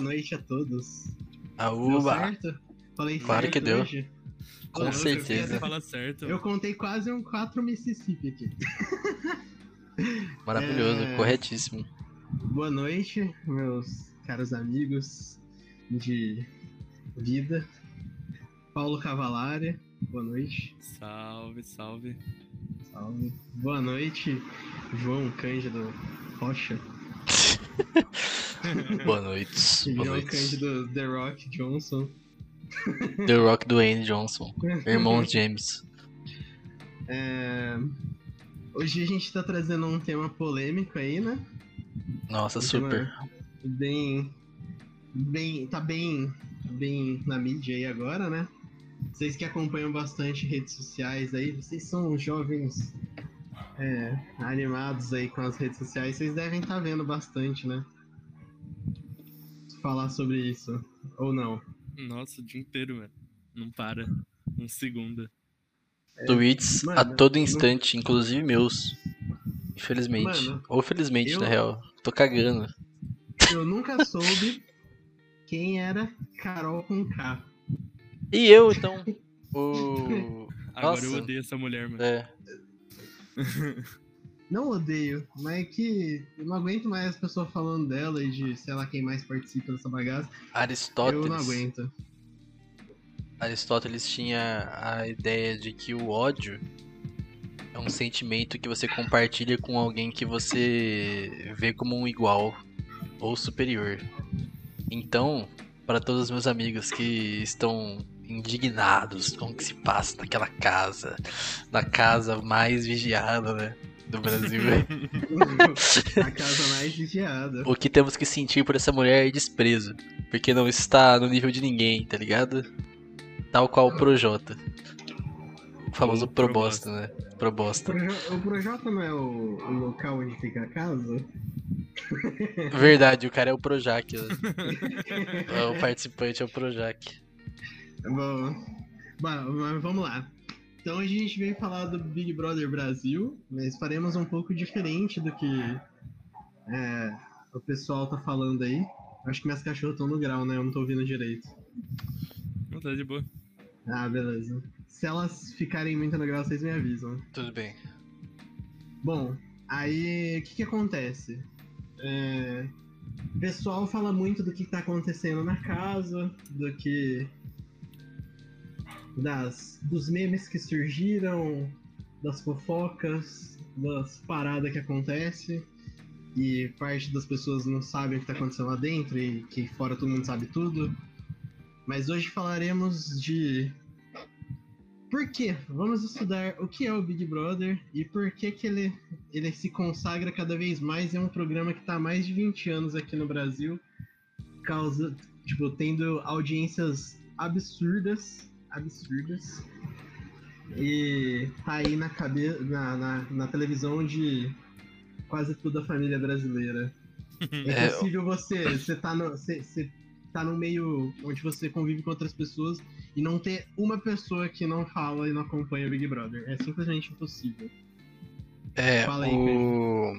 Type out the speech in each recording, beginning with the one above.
boa noite a todos. Deu Aúba! certo? Falei Claro certo que deu. hoje? Com certeza. eu- Fala certo. Eu contei quase um 4 Mississippi aqui. Maravilhoso, É. corretíssimo. Boa noite, meus caros amigos de vida. Paulo Cavalari, boa noite. Salve, salve. Salve. Boa noite, João Cândido Rocha. Boa noite. Boa noite. Cândido The Rock Johnson. The Rock Dwayne Johnson. Irmãos James. É, Hoje a gente tá trazendo um tema polêmico aí, né? Nossa, Um super. Bem. Bem. Tá bem. Bem na mídia aí agora, né? Vocês que acompanham bastante redes sociais aí, vocês são jovens é, animados aí com as redes sociais, vocês devem estar vendo bastante, né? Falar sobre isso. Ou não. Nossa, o dia inteiro, mano. Não para. Um segundo. Tweets a Mano, todo não- instante, inclusive meus. Infelizmente. Mano, Ou felizmente, eu- na real. Tô cagando. Eu nunca soube quem era Carol com K. E eu, então. O. Agora eu Nossa. odeio essa mulher, mano. É. Não odeio, mas é que eu não aguento mais as pessoas falando dela e de sei lá quem mais participa dessa bagaça. Eu não Aristóteles. aguento. Aristóteles tinha a ideia de que o ódio é um sentimento que você compartilha com alguém que você vê como um igual ou superior. Então, para todos os meus amigos que estão indignados com o que se passa naquela casa, na casa mais vigiada, né, do Brasil, a casa mais vigiada. o que temos que sentir por essa mulher é desprezo, porque não está no nível de ninguém, tá ligado? Tal qual o Projota. O famoso Ou Probosta, né? O Probosta. O Projota não é o, o local onde fica a casa? Verdade, o cara é o Projac. né? o participante é o Projac. Bom, bom, mas vamos lá. Então hoje a gente veio falar do Big Brother Brasil, mas faremos um pouco diferente do que é, o pessoal tá falando aí. Acho que minhas cachorras estão no grau, né? Eu não tô ouvindo direito. Não tá de boa. Ah, beleza. Se elas ficarem muito no grau, vocês me avisam. Tudo bem. Bom, aí o que, que acontece? É, o pessoal fala muito do que tá acontecendo na casa, do que. Das, dos memes que surgiram, das fofocas, das paradas que acontece e parte das pessoas não sabem o que tá acontecendo lá dentro e que fora todo mundo sabe tudo. Mas hoje falaremos de por quê? Vamos estudar o que é o Big Brother e por que, que ele, ele se consagra cada vez mais em um programa que está há mais de 20 anos aqui no Brasil, causa, tipo, tendo audiências absurdas, absurdas, e tá aí na, cabe na, na, na televisão de quase toda a família brasileira. É É, impossível você, você tá no, você, você tá num meio onde você convive com outras pessoas e não ter uma pessoa que não fala e não acompanha o Big Brother. É simplesmente impossível. É, Fala aí, o...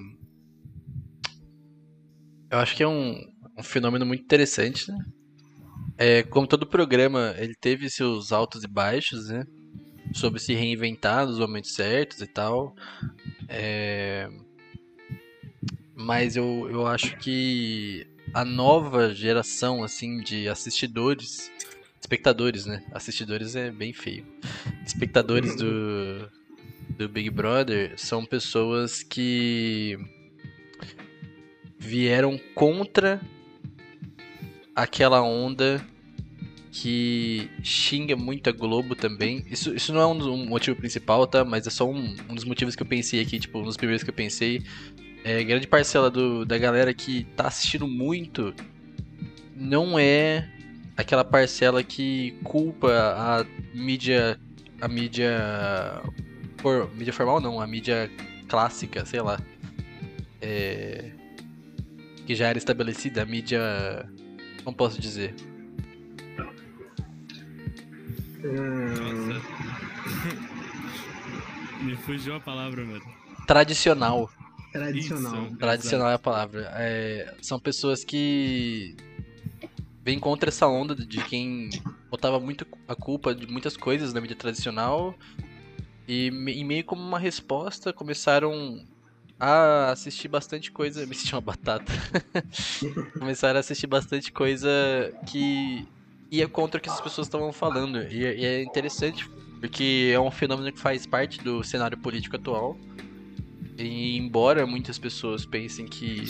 Eu acho que é um, um fenômeno muito interessante, né? É, como todo programa, ele teve seus altos e baixos, né? Sobre se reinventar nos momentos certos e tal. É, Mas eu, eu acho que a nova geração, assim, de assistidores... Espectadores, né? Assistidores é bem feio. Espectadores do, do Big Brother são pessoas que vieram contra aquela onda que xinga muito a Globo também. Isso, isso não é um, um motivo principal, tá? Mas é só um, um dos motivos que eu pensei aqui, tipo, um dos primeiros que eu pensei. É, grande parcela do, da galera que tá assistindo muito não é aquela parcela que culpa a mídia. A mídia. For, mídia formal não, a mídia clássica, sei lá. É, que já era estabelecida, a mídia. Como posso dizer? Nossa. Me fugiu a palavra, mano. Tradicional. Tradicional. Isso. Tradicional é a palavra. É, são pessoas que vem contra essa onda de quem botava muito a culpa de muitas coisas na mídia tradicional e, e meio como uma resposta começaram a assistir bastante coisa. Me senti uma batata. começaram a assistir bastante coisa que ia contra o que as pessoas estavam falando. E, e é interessante, porque é um fenômeno que faz parte do cenário político atual. E embora muitas pessoas pensem que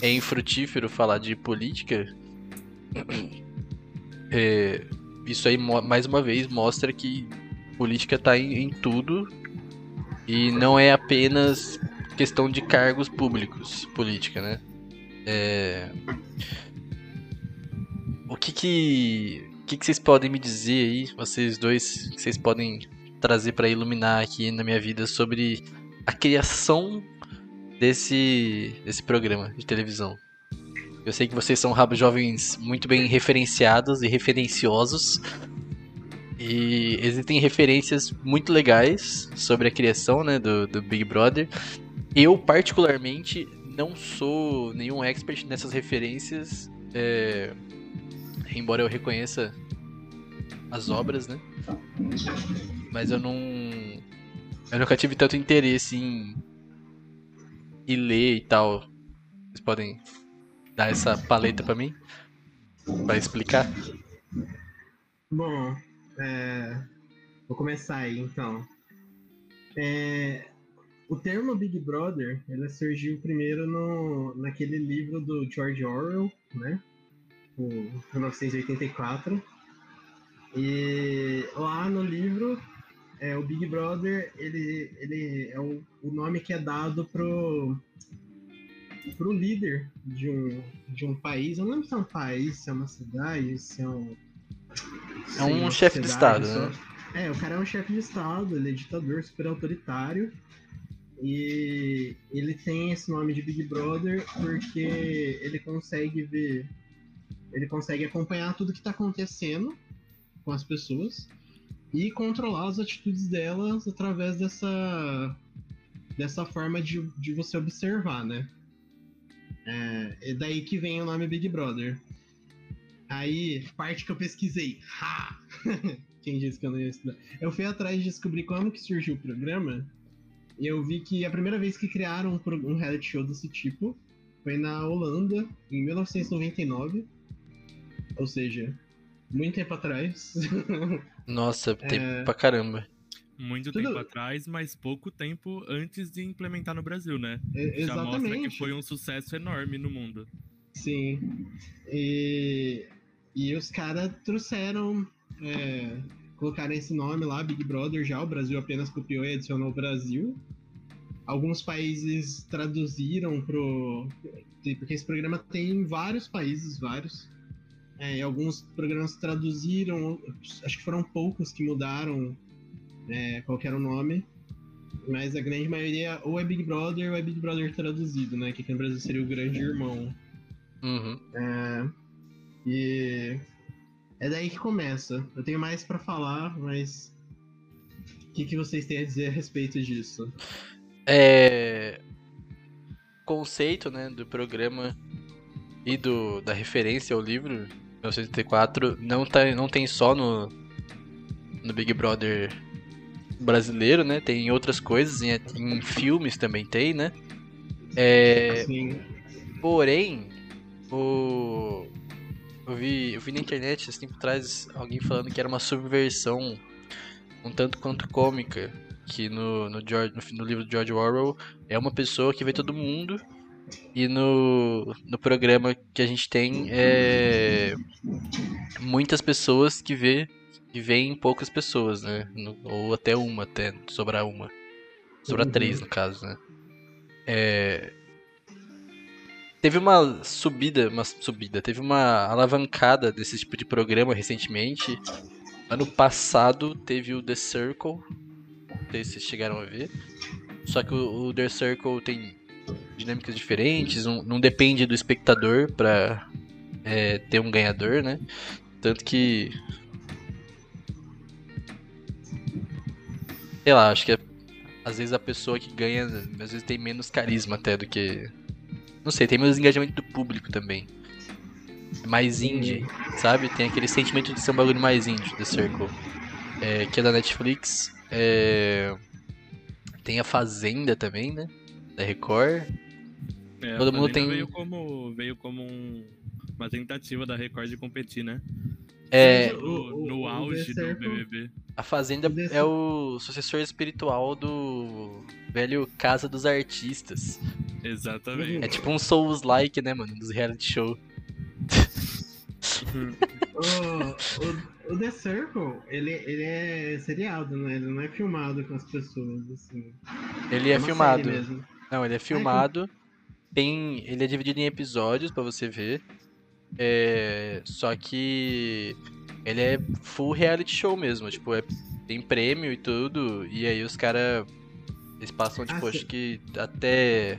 é infrutífero falar de política, é, isso aí mais uma vez mostra que política está em, em tudo e não é apenas questão de cargos públicos, política, né? É... O que que, o que que vocês podem me dizer aí, vocês dois, que vocês podem trazer para iluminar aqui na minha vida sobre a criação desse, desse programa de televisão? Eu sei que vocês são jovens muito bem referenciados e referenciosos. E existem referências muito legais sobre a criação né, do, do Big Brother. Eu, particularmente, não sou nenhum expert nessas referências, é... embora eu reconheça as obras, né? Mas eu não. Eu nunca tive tanto interesse em, em ler e tal. Vocês podem dar essa paleta para mim? para explicar? Bom, é... vou começar aí então. É... O termo Big Brother, ele surgiu primeiro no, naquele livro do George Orwell, né? O 1984. E lá no livro, é, o Big Brother, ele, ele é o, o nome que é dado pro, pro líder de um, de um país. Eu não lembro se é um país, se é uma cidade, se é um. É um chefe de Estado, só. né? É, o cara é um chefe de Estado, ele é ditador super autoritário. E ele tem esse nome de Big Brother porque ele consegue ver, ele consegue acompanhar tudo que está acontecendo com as pessoas e controlar as atitudes delas através dessa dessa forma de, de você observar, né? É, é daí que vem o nome Big Brother. Aí, parte que eu pesquisei. Ha! Quem disse que eu não ia estudar? Eu fui atrás de descobrir como que surgiu o programa e eu vi que a primeira vez que criaram um reality show desse tipo foi na Holanda, em 1999. Ou seja, muito tempo atrás. Nossa, tempo é... pra caramba. Muito Tudo... tempo atrás, mas pouco tempo antes de implementar no Brasil, né? É, exatamente. Já mostra que foi um sucesso enorme no mundo. Sim. E, e os caras trouxeram é, colocaram esse nome lá, Big Brother já, o Brasil apenas copiou e adicionou o Brasil. Alguns países traduziram pro. Porque esse programa tem em vários países, vários. É, alguns programas traduziram, acho que foram poucos que mudaram é, qual era o nome. Mas a grande maioria ou é Big Brother ou é Big Brother traduzido, né? Que aqui no Brasil seria o Grande Irmão. Uhum. É, e é daí que começa. Eu tenho mais para falar, mas o que, que vocês têm a dizer a respeito disso? É conceito, né, do programa e do da referência ao livro 1984 não tá não tem só no no Big Brother brasileiro, né? Tem outras coisas, em, em filmes também tem, né? É, Sim. Porém, o eu vi, eu vi na internet, esse tempo atrás, alguém falando que era uma subversão um tanto quanto cômica, que no, no, George, no, no livro de George Orwell é uma pessoa que vê todo mundo e no, no programa que a gente tem é muitas pessoas que vê que veem poucas pessoas, né? Ou até uma, até sobrar uma. Sobrar uhum. três, no caso, né? É, Teve uma subida, uma subida, teve uma alavancada desse tipo de programa recentemente. Ano passado teve o The Circle, não sei se vocês chegaram a ver. Só que o, o The Circle tem dinâmicas diferentes, não, não depende do espectador pra é, ter um ganhador, né? Tanto que. Sei lá, acho que é, às vezes a pessoa que ganha, às vezes tem menos carisma até do que não sei, tem menos engajamento do público também. mais indie, sabe? Tem aquele sentimento de ser um bagulho mais indie, The Circle. É, que é da Netflix. É, tem a Fazenda também, né? Da Record. É, Todo mundo tem- Veio como, veio como um- uma tentativa da Record de competir, né? É, O- No, o- no o auge The do BBB. a Fazenda é o sucessor espiritual do velho Casa dos Artistas. Exatamente. É tipo um Souls-like, né, mano? Dos reality show. O, o, o The Circle, ele, ele é seriado, né? Ele não é filmado com as pessoas, assim. Ele é uma filmado. Não, ele é filmado. Tem, ele é dividido em episódios pra você ver. É, só que ele é full reality show mesmo, tipo, é, tem prêmio e tudo, e aí os caras eles passam tipo, Ah, acho que até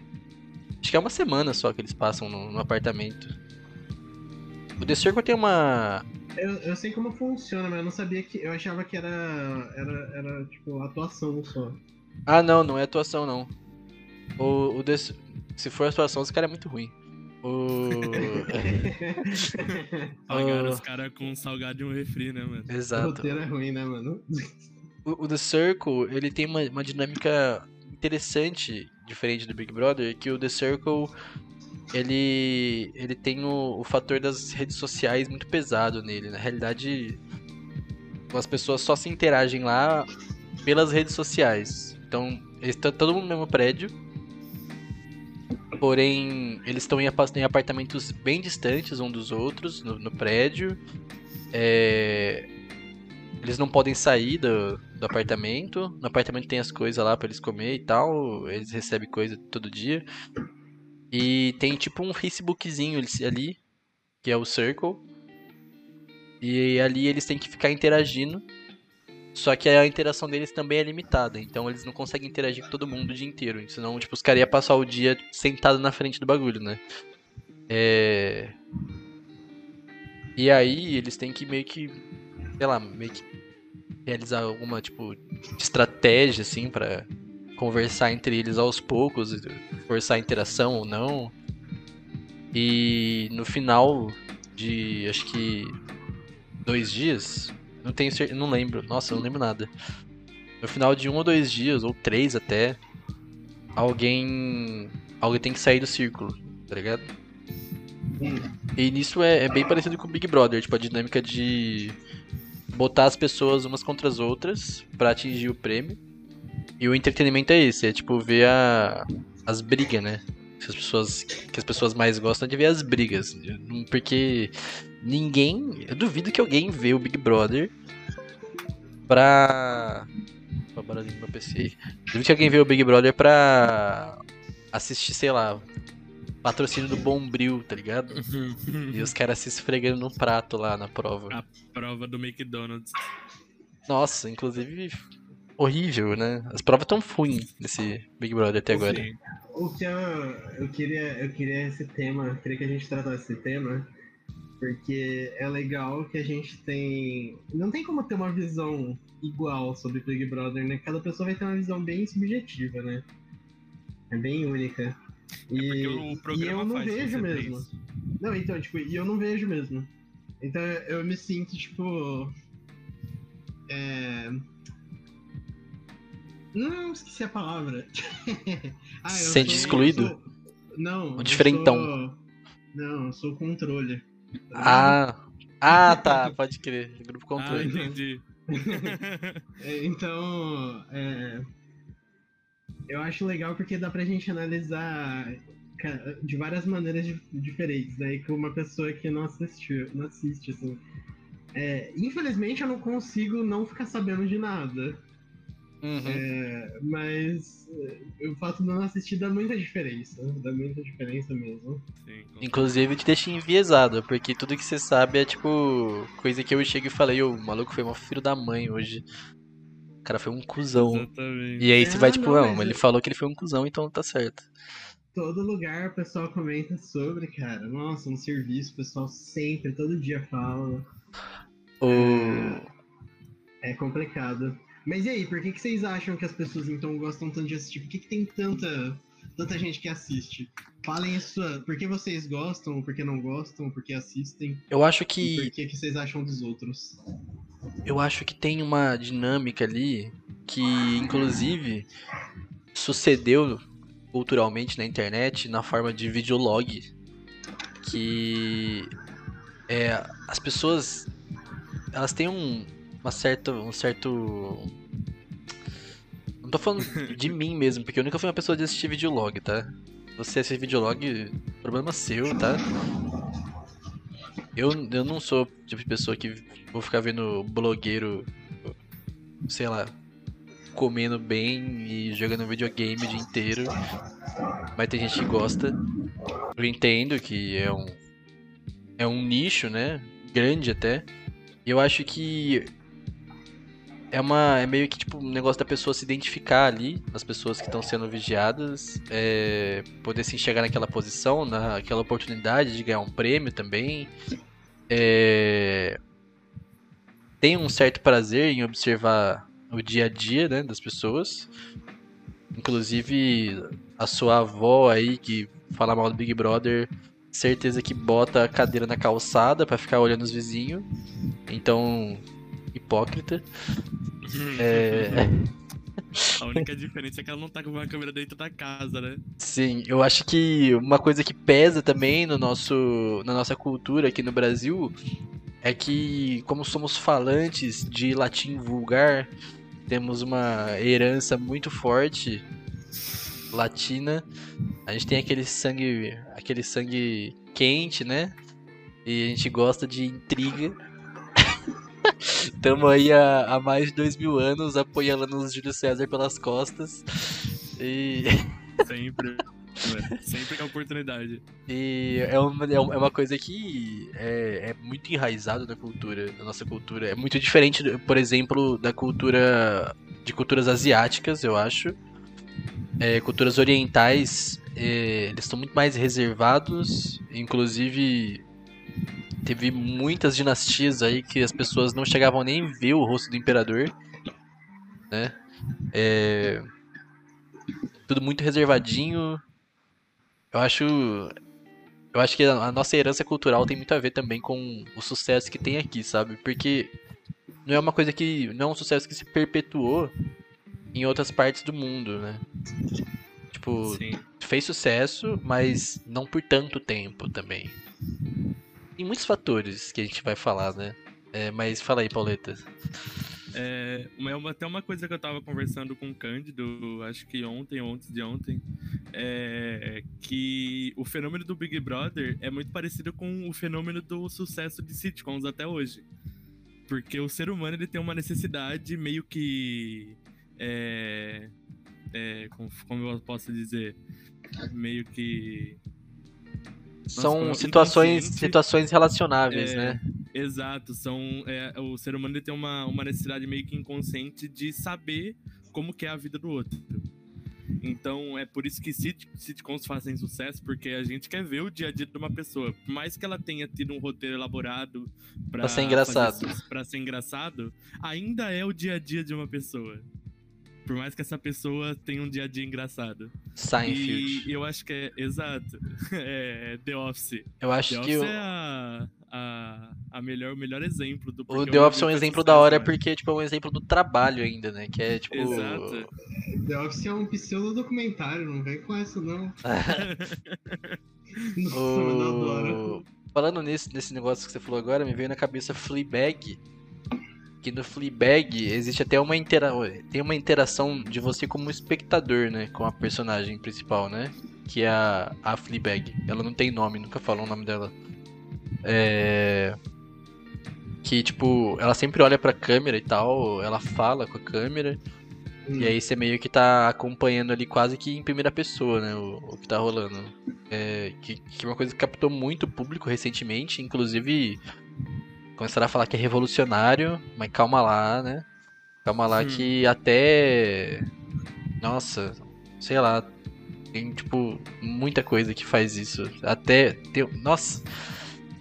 acho que é uma semana só que eles passam no, no apartamento. O The Circle tem uma Eu, eu sei como funciona, mas eu não sabia que. Eu achava que era. Era, era tipo, atuação só. Ah, não, não é atuação não. O, o The... se for atuação, esse cara é muito ruim. O Pagaram Oh. os caras com um salgado e um refri, né, mano? o Exato. roteiro é ruim, né, mano? O, o The Circle, ele tem uma, uma dinâmica interessante, diferente do Big Brother, que o The Circle, ele, ele tem o, o fator das redes sociais muito pesado nele. Na realidade, as pessoas só se interagem lá pelas redes sociais. Então, eles estão todo mundo no mesmo prédio, porém, eles estão em, apa- em apartamentos bem distantes um dos outros, no, no prédio. É, eles não podem sair do, do apartamento. No apartamento tem as coisas lá pra eles comer e tal. Eles recebem coisa todo dia. E tem tipo um Facebookzinho ali, que é o Circle. E ali eles têm que ficar interagindo. Só que a interação deles também é limitada. Então eles não conseguem interagir com todo mundo o dia inteiro. Senão, tipo, os caras iam passar o dia sentado na frente do bagulho, né? É. E aí eles têm que meio que. Sei lá, meio que realizar alguma, tipo, estratégia, assim, pra conversar entre eles aos poucos, forçar a interação ou não. E no final de, acho que, dois dias, não tenho cer- não lembro, nossa, não lembro nada. No final de um ou dois dias, ou três até, alguém, alguém tem que sair do círculo, tá ligado? E nisso é, é bem parecido com o Big Brother, tipo, a dinâmica de botar as pessoas umas contra as outras pra atingir o prêmio. E o entretenimento é esse, é tipo ver a, as brigas, né? As, pessoas, que as pessoas mais gostam de ver as brigas. Porque ninguém. Eu duvido que alguém vê o Big Brother pra. Opa, barulhinho no meu PC aí. Duvido que alguém vê o Big Brother pra assistir, sei lá, patrocínio do Bombril, tá ligado? E os caras se esfregando no prato lá na prova. A prova do McDonald's. Nossa, inclusive horrível, né? As provas tão ruins nesse Big Brother até agora. O que eu, eu queria, eu queria esse tema, eu queria que a gente tratasse esse tema, porque é legal que a gente tem. Não tem como ter uma visão igual sobre Big Brother, né? Cada pessoa vai ter uma visão bem subjetiva, né? É bem única. E, Porque o e eu não faz vejo mesmo. isso. Não, então, tipo, e eu não vejo mesmo. Então eu me sinto, tipo. É. Não, esqueci a palavra. ah, eu Sente sou- excluído? sou- Não. O eu diferentão. sou- Não, eu sou o controle. Ah, ah, tá, pode crer. Grupo Ah, controle. entendi. É, Então, é, eu acho legal porque dá pra gente analisar de várias maneiras di- diferentes, né? E com uma pessoa que não assistiu, não assiste, assim. É, infelizmente eu não consigo não ficar sabendo de nada. Uhum. É, mas é, o fato de eu não assistir dá muita diferença. Dá muita diferença mesmo. Sim, Inclusive te deixa enviesado, porque tudo que você sabe é tipo coisa que eu chego e falei, o maluco foi um filho da mãe hoje. O cara foi um cuzão. Exatamente. E aí você vai tipo, não, ele eu- falou que ele foi um cuzão, então tá certo. Todo lugar o pessoal comenta sobre, cara. Nossa, no serviço o pessoal sempre, todo dia fala. O... É complicado. Mas e aí, por que, que vocês acham que as pessoas então gostam tanto de assistir? Por que, que tem tanta tanta gente que assiste. Falem sua, por que vocês gostam, por que não gostam, por que assistem. Eu acho que. por que, que vocês acham dos outros. Eu acho que tem uma dinâmica ali que, inclusive, sucedeu culturalmente na internet na forma de videolog. Que é, as pessoas elas têm um, uma certa, um certo. Não tô falando de mim mesmo, porque eu nunca fui uma pessoa de assistir videolog, tá? Você assistir videolog, problema seu, tá? Eu, eu não sou o tipo de pessoa que vou ficar vendo blogueiro, sei lá, comendo bem e jogando videogame o dia inteiro. Mas tem gente que gosta. Eu entendo que é um. É um nicho, né? Grande até. E eu acho que. É uma. É meio que tipo um negócio da pessoa se identificar ali, as pessoas que estão sendo vigiadas, é, poder se enxergar naquela posição, naquela oportunidade de ganhar um prêmio também. É, tem um certo prazer em observar o dia a dia né, das pessoas. Inclusive a sua avó aí que fala mal do Big Brother, certeza que bota a cadeira na calçada pra ficar olhando os vizinhos. Então, hipócrita. É, A única diferença é que ela não tá com uma câmera dentro da casa, né? sim, eu acho que uma coisa que pesa também no nosso, na nossa cultura aqui no Brasil é que, como somos falantes de latim vulgar, temos uma herança muito forte latina. A gente tem aquele sangue, aquele sangue quente, né? E a gente gosta de intriga. Tamo aí há, há mais de dois mil anos apoiando o Júlio César pelas costas. E, Sempre. né? Sempre a oportunidade. e é, uma, é uma coisa que é, é muito enraizado na cultura, na nossa cultura. É muito diferente, por exemplo, da cultura de culturas asiáticas, eu acho. É, culturas orientais, é, eles estão muito mais reservados, inclusive teve muitas dinastias aí que as pessoas não chegavam nem a ver o rosto do imperador, né? É, tudo muito reservadinho. Eu acho, eu acho que a a nossa herança cultural tem muito a ver também com o sucesso que tem aqui, sabe? Porque não é uma coisa que não é um sucesso que se perpetuou em outras partes do mundo, né? Tipo, Sim. fez sucesso, mas não por tanto tempo também. Tem muitos fatores que a gente vai falar, né? É, mas fala aí, Pauleta. É, uma- até uma coisa que eu tava conversando com o Cândido, acho que ontem ou antes de ontem, é que o fenômeno do Big Brother é muito parecido com o fenômeno do sucesso de sitcoms até hoje. Porque o ser humano ele tem uma necessidade meio que. É, é, como, como eu posso dizer? Meio que. São como situações, inconsciente, situações relacionáveis, é, né? Exato, são é, o ser humano tem uma, uma necessidade meio que inconsciente de saber como que é a vida do outro. Então é por isso que sit- sitcoms fazem sucesso, porque a gente quer ver o dia a dia de uma pessoa. Por mais que ela tenha tido um roteiro elaborado Pra ser engraçado. pra ser engraçado, ainda é o dia a dia de uma pessoa. Por mais que essa pessoa tenha um dia a dia engraçado. Seinfeld. E eu acho que é. Exato. É The Office. Eu acho The que Office o, é a, a, a melhor, o melhor exemplo do o The Office é um exemplo da hora eu porque tipo, é um exemplo do trabalho ainda, né? Que é tipo. Exato. The Office é um pseudo-documentário, não vem com essa, não. Nossa, eu adoro. O... Falando nesse, nesse negócio que você falou agora, me veio na cabeça Fleabag. Que no Fleabag existe até uma, intera... tem uma interação de você como espectador, né? Com a personagem principal, né? Que é a, a Fleabag. Ela não tem nome, nunca falou o nome dela. É... Que, tipo, ela sempre olha pra câmera e tal, ela fala com a câmera. Hum. E aí você meio que tá acompanhando ali quase que em primeira pessoa, né? O, o que tá rolando. É, que, que é uma coisa que captou muito o público recentemente, inclusive começaram a falar que é revolucionário, mas calma lá, né? Calma lá Hum. que até. Nossa, sei lá. Tem, tipo, muita coisa que faz isso. Até. Tem, nossa,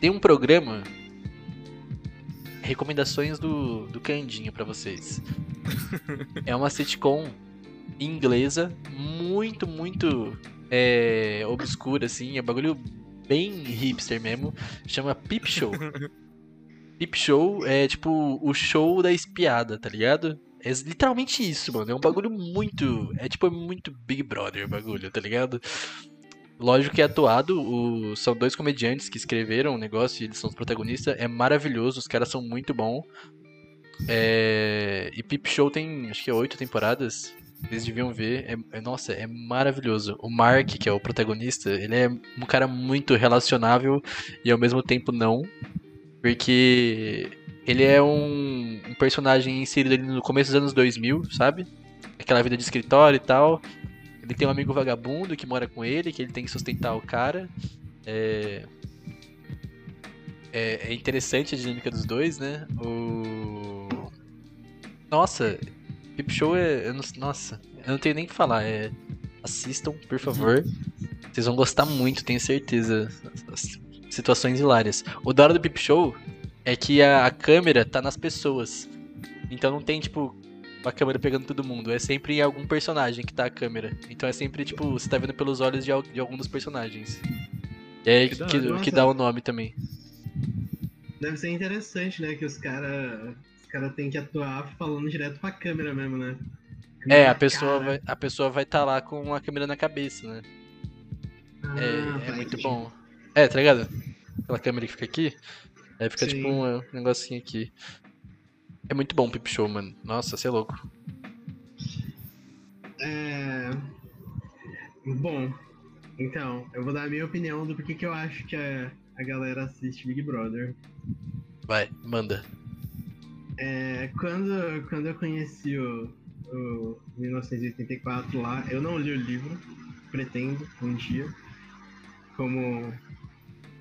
tem um programa. Recomendações do, do Candinho pra vocês. É uma sitcom inglesa muito, muito é, obscura, assim, é um bagulho bem hipster mesmo. Chama Peep Show. Peep Show é tipo o show da espiada, tá ligado? É literalmente isso, mano. É um bagulho muito. É tipo muito Big Brother o bagulho, tá ligado? Lógico que é atuado, o... são dois comediantes que escreveram o negócio e eles são os protagonistas. É maravilhoso, os caras são muito bons. É... E Peep Show tem, acho que é oito temporadas. Vocês deviam ver. É, é, nossa, é maravilhoso. O Mark, que é o protagonista, ele é um cara muito relacionável e ao mesmo tempo não. Porque ele é um, um personagem inserido ali no começo dos anos 2000, sabe? Aquela vida de escritório e tal. Ele tem um amigo vagabundo que mora com ele, que ele tem que sustentar o cara. É, é, é interessante a dinâmica dos dois, né? O... Nossa, Peep Show é. Eu não, nossa, eu não tenho nem o que falar. É, assistam, por favor. Vocês vão gostar muito, tenho certeza. Situações hilárias. O da hora do Peep Show é que a, a câmera tá nas pessoas. Então não tem, tipo, a câmera pegando todo mundo. É sempre em algum personagem que tá a câmera. Então é sempre, tipo, você tá vendo pelos olhos de, de algum dos personagens. E é que, que, que dá o nome também. Deve ser interessante, né? Que os caras os cara têm que atuar falando direto pra câmera mesmo, né? É, a pessoa, vai, a pessoa vai estar tá lá com a câmera na cabeça, né? Ah, é, é muito bom. É, tá ligado? Aquela câmera que fica aqui. Aí fica Sim. tipo um, um negocinho aqui. É muito bom o Pip Show, mano. Nossa, você é louco. É. Bom, então, eu vou dar a minha opinião do porquê que eu acho que a, a galera assiste Big Brother. Vai, manda. É, quando, quando eu conheci o, o 1984 lá, eu não li o livro, pretendo um dia, como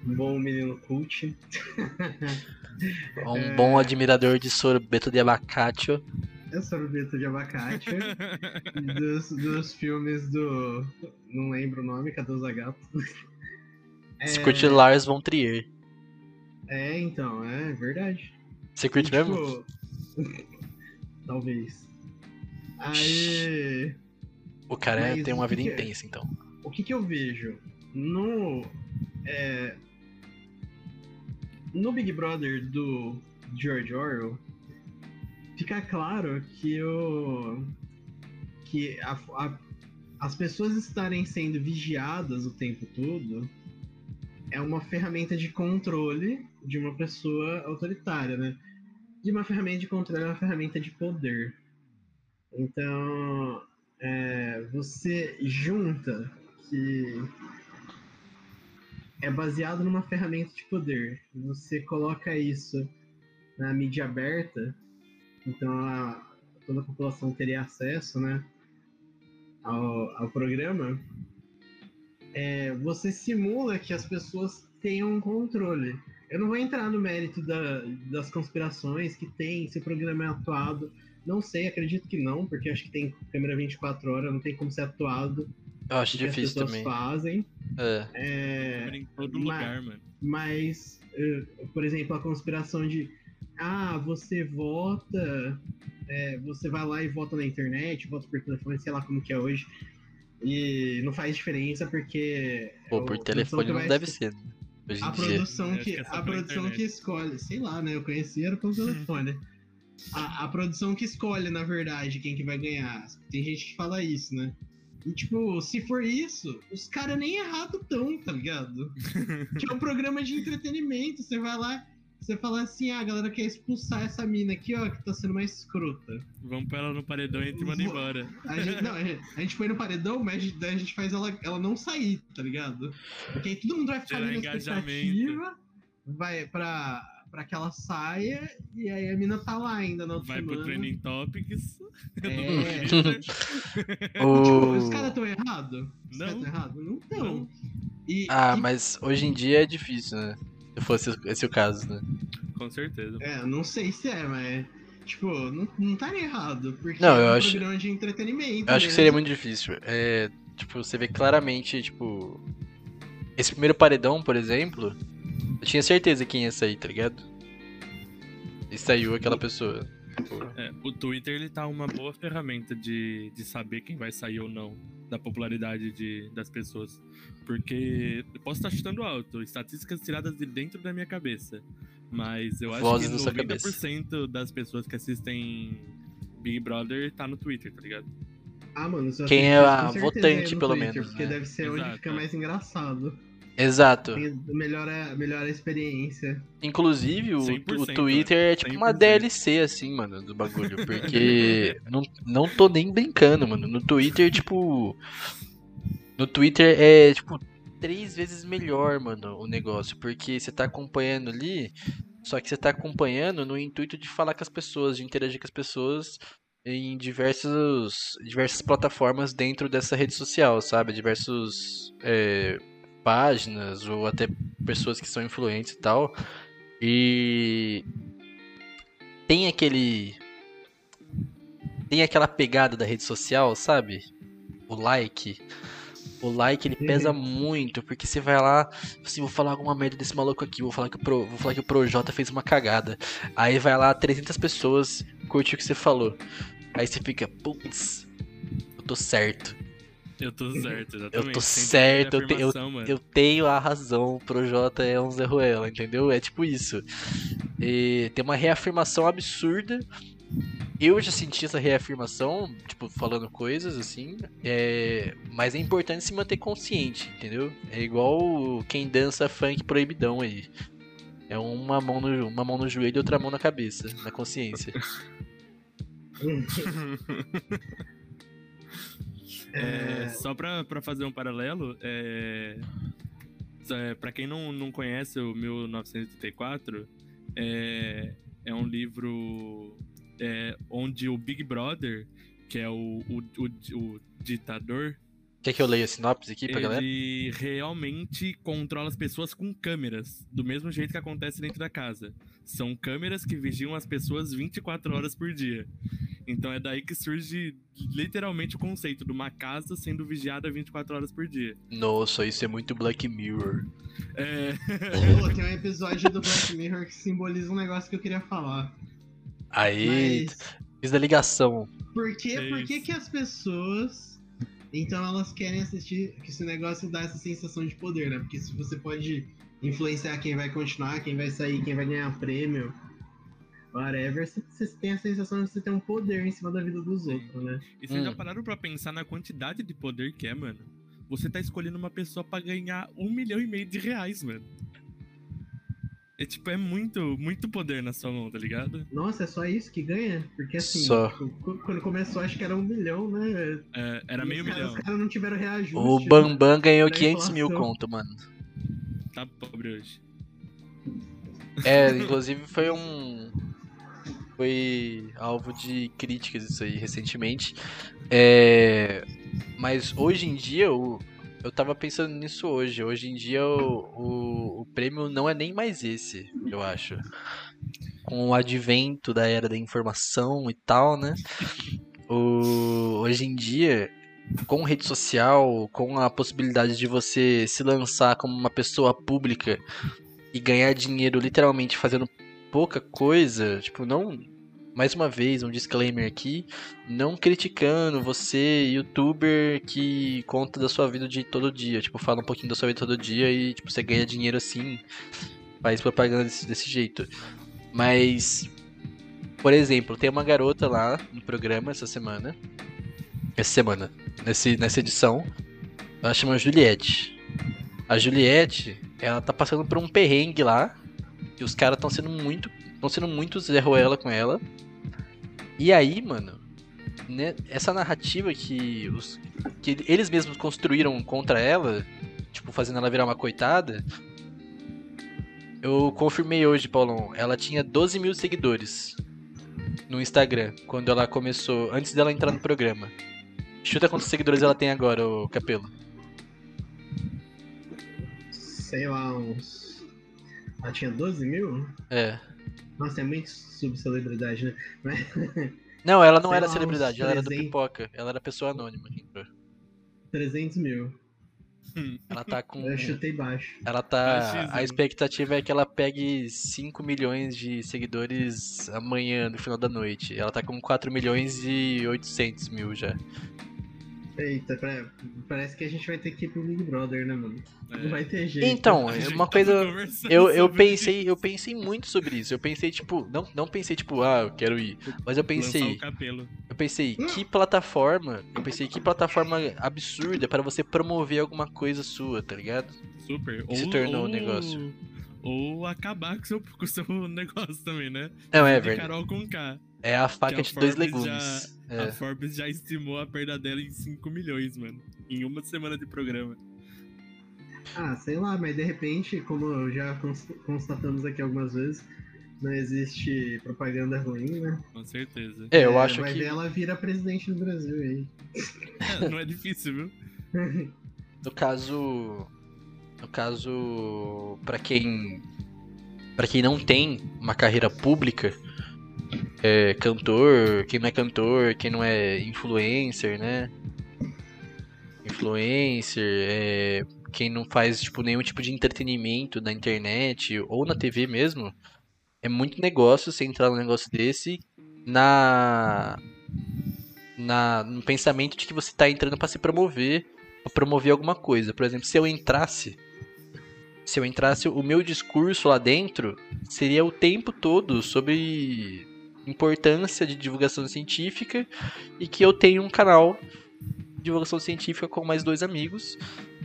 um bom menino cult. um é... bom admirador de sorbeto de abacate. É sorbeto de abacate. dos, dos filmes do. Não lembro o nome, cadê os Agato? Você é... curte Lars von Trier. É, então, é verdade. Curte e, mesmo? Tipo... Talvez. Aí. O cara Mas tem uma vida que intensa, então. O que, que eu vejo? No. É, no Big Brother do George Orwell, fica claro que o que a, a, as pessoas estarem sendo vigiadas o tempo todo é uma ferramenta de controle de uma pessoa autoritária, né? E uma ferramenta de controle é uma ferramenta de poder. Então, é, você junta que é baseado numa ferramenta de poder. Você coloca isso na mídia aberta, então a, toda a população teria acesso, né, ao, ao programa. É, você simula que as pessoas tenham um controle. Eu não vou entrar no mérito da, das conspirações que tem, se o programa é atuado. Não sei, acredito que não, porque acho que tem câmera 24 horas, não tem como ser atuado eu acho difícil as também. fazem. É. é em todo mas, lugar, mano. Mas, eh, por exemplo, a conspiração de ah, você vota, é, você vai lá e vota na internet, vota por telefone, sei lá como que é hoje. E não faz diferença porque. Pô, por telefone não deve ser. Né? Hoje a produção, que, a produção que escolhe, sei lá, né? Eu conheci era pelo telefone. a, a produção que escolhe, na verdade, quem que vai ganhar. Tem gente que fala isso, né? E, tipo, se for isso, os caras nem errado tão, tá ligado? que é um programa de entretenimento. Você vai lá, você fala assim, ah, a galera quer expulsar essa mina aqui, ó, que tá sendo mais escrota. Vamos pôr ela no paredão e te manda embora. A gente, não, a gente, a gente põe no paredão, mas daí a gente faz ela, ela não sair, tá ligado? Porque aí todo mundo vai ficar ali na expectativa, vai pra pra que ela saia e aí a mina tá lá ainda na Vai semana. pro Training Topics. É. tipo, os caras tão errados? Não. Errado? Não estão. Ah, e... mas hoje em dia é difícil, né? Se fosse esse o caso, né? Com certeza. É, não sei se é, mas. Tipo, não, não tá errado. Porque não, eu é um acho... programa de entretenimento. Eu acho que seria muito difícil. É, tipo, você vê claramente, tipo. Esse primeiro paredão, por exemplo, eu tinha certeza quem ia sair, tá ligado? E saiu aquela pessoa. É, o Twitter ele tá uma boa ferramenta de, de saber quem vai sair ou não. da popularidade de, das pessoas. Porque eu posso estar chutando alto, estatísticas tiradas de dentro da minha cabeça. Mas eu acho Vozes que da sua cabeça. 90% das pessoas que assistem Big Brother tá no Twitter, tá ligado? Ah, mano, Quem é a votante, pelo Twitter, menos, Porque né? deve ser onde Exato, fica é. mais engraçado. Exato. Tem- Melhora, melhora a experiência. Inclusive, o, 100%, o Twitter é tipo uma 100%. DLC, assim, mano, do bagulho. Porque não, não tô nem brincando, mano. No Twitter, tipo. No Twitter é, tipo, três vezes melhor, mano, o negócio. Porque você tá acompanhando ali. Só que você tá acompanhando no intuito de falar com as pessoas, de interagir com as pessoas em diversos, diversas plataformas dentro dessa rede social, sabe? Diversos é, páginas ou até pessoas que são influentes e tal. E tem aquele tem aquela pegada da rede social, sabe? O like. O like ele pesa muito, porque você vai lá, assim, vou falar alguma merda desse maluco aqui, vou falar que o Pro, vou falar que o Projota fez uma cagada. Aí vai lá 300 pessoas curte o que você falou. Aí você fica, putz, eu tô certo. Eu tô certo, exatamente. Eu tô Sem certo, eu, te- eu, eu tenho a razão, o Projota é um Zé Ruela, entendeu? É tipo isso. E tem uma reafirmação absurda. Eu já senti essa reafirmação, tipo, falando coisas assim. é, Mas é importante se manter consciente, entendeu? É igual quem dança funk proibidão aí. É uma mão no, uma mão no joelho e outra mão na cabeça, na consciência. É, só pra, pra fazer um paralelo, é, é, para quem não, não conhece o 1984, é, é um livro é, onde o Big Brother, que é o, o, o, o ditador, Quer que eu leia a sinopse aqui pra galera? ele realmente controla as pessoas com câmeras, do mesmo jeito que acontece dentro da casa. São câmeras que vigiam as pessoas 24 horas por dia. Então é daí que surge literalmente o conceito de uma casa sendo vigiada 24 horas por dia. Nossa, isso é muito Black Mirror. É, Pô, tem um episódio do Black Mirror que simboliza um negócio que eu queria falar. Aí, Mas fiz da ligação. por que, É por que, que as pessoas. Então elas querem assistir. Que esse negócio dá essa sensação de poder, né? Porque se você pode influenciar quem vai continuar, quem vai sair, quem vai ganhar prêmio, whatever, você- você tem a sensação de você ter um poder em cima da vida dos Sim. outros, né? e vocês já Hum. pararam pra pensar na quantidade de poder que é, mano? Você tá escolhendo uma pessoa pra ganhar um milhão e meio de reais, mano. É tipo, é muito, muito poder na sua mão, tá ligado? Nossa, é só isso que ganha? Porque assim, Só. qu- quando começou acho que era um milhão, né? É, era E meio milhão. Os caras não tiveram reajuste. O né? Bambam ganhou da 500 mil conto, mano. Tá pobre hoje. É, inclusive foi um. Foi alvo de críticas isso aí recentemente. É, mas hoje em dia, o, eu tava pensando nisso hoje. Hoje em dia o, o, o prêmio não é nem mais esse, eu acho. Com o advento da era da informação e tal, né? O, hoje em dia, com rede social, com a possibilidade de você se lançar como uma pessoa pública e ganhar dinheiro literalmente fazendo pouca coisa, tipo, não. Mais uma vez, um disclaimer aqui, não criticando você, youtuber que conta da sua vida de todo dia, tipo, fala um pouquinho da sua vida todo dia e, tipo, você ganha dinheiro assim, faz propaganda desse, desse jeito. Mas, por exemplo, tem uma garota lá no programa essa semana, essa semana, nesse, nessa edição, ela chama Juliette. A Juliette, ela tá passando por um perrengue lá. E os caras estão sendo muito. Estão sendo muito Zé Ruela com ela. E aí, mano. né, essa narrativa que, os, que eles mesmos construíram contra ela, tipo, fazendo ela virar uma coitada. Eu confirmei hoje, Paulão. Ela tinha 12 mil seguidores no Instagram quando ela começou, antes dela entrar no programa. Chuta quantos seguidores ela tem agora, o Capelo. Sei lá, uns. Ela tinha 12 mil? É. Nossa, é muito subcelebridade, né? Mas- Não, ela não Sei era lá, celebridade, ela era do 300. pipoca. Ela era pessoa anônima. que entrou. 300 mil. Ela tá com. Eu chutei baixo. Ela tá. A expectativa é que ela pegue 5 milhões de seguidores amanhã, no final da noite. Ela tá com 4 milhões e 800 mil já. Eita, pra- parece que a gente vai ter que ir pro Big Brother, né, mano? É. Não vai ter jeito. Então, é uma tava coisa. Eu, eu pensei, isso. eu pensei muito sobre isso. Eu pensei, tipo, não, não pensei, tipo, ah, eu quero ir. Mas eu pensei, eu pensei, que plataforma. Eu pensei, que plataforma absurda para você promover alguma coisa sua, tá ligado? Super. Que se tornou um negócio. Ou acabar com o seu, com o seu negócio também, né? Não, é De verdade. Carol com K. É a faca a de dois legumes. A É. Forbes já estimou a perda dela em 5 milhões, mano. Em uma semana de programa. Ah, sei lá, mas de repente, como já cons- constatamos aqui algumas vezes, não existe propaganda ruim, né? Com certeza. É, eu acho vai que. ver ela vira presidente do Brasil aí. É, não é difícil, viu? No caso. No caso. Pra quem. Pra quem não tem uma carreira pública. É, cantor, quem não é cantor, quem não é influencer, né? Influencer, é, quem não faz tipo, nenhum tipo de entretenimento na internet ou na TV mesmo. É muito negócio você entrar num negócio desse na. na no pensamento de que você tá entrando pra se promover pra promover alguma coisa. Por exemplo, se eu entrasse, se eu entrasse, o meu discurso lá dentro seria o tempo todo sobre importância de divulgação científica e que eu tenho um canal de divulgação científica com mais dois amigos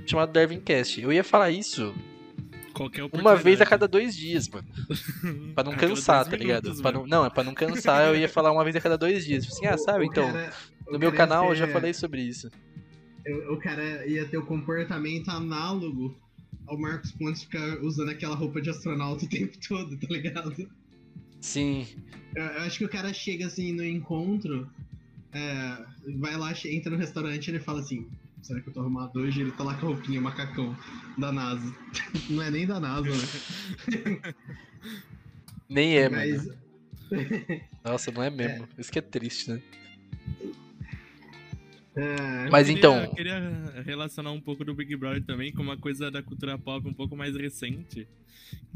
chamado Darwincast. Eu ia falar isso Qualquer uma vez a cada dois dias, mano. Pra não cansar, tá ligado? minutos, não, não, é pra não cansar, eu ia falar uma vez a cada dois dias. Assim, ah, sabe, então, cara- no meu canal eu já ter- falei sobre isso. O o cara ia ter o comportamento análogo ao Marcos Pontes ficar usando aquela roupa de astronauta o tempo todo, tá ligado? Sim, Eu, eu acho que o cara chega assim no encontro, é, vai lá, entra no restaurante e ele fala assim: Será que eu tô arrumado hoje? Ele tá lá com a roupinha, macacão da NASA. Não é nem da NASA, né? nem é, mano. Mas. Nossa, não é mesmo. Isso que é triste, né? É, Mas Eu então- queria- Eu queria relacionar um pouco do Big Brother também com uma coisa da cultura pop um pouco mais recente,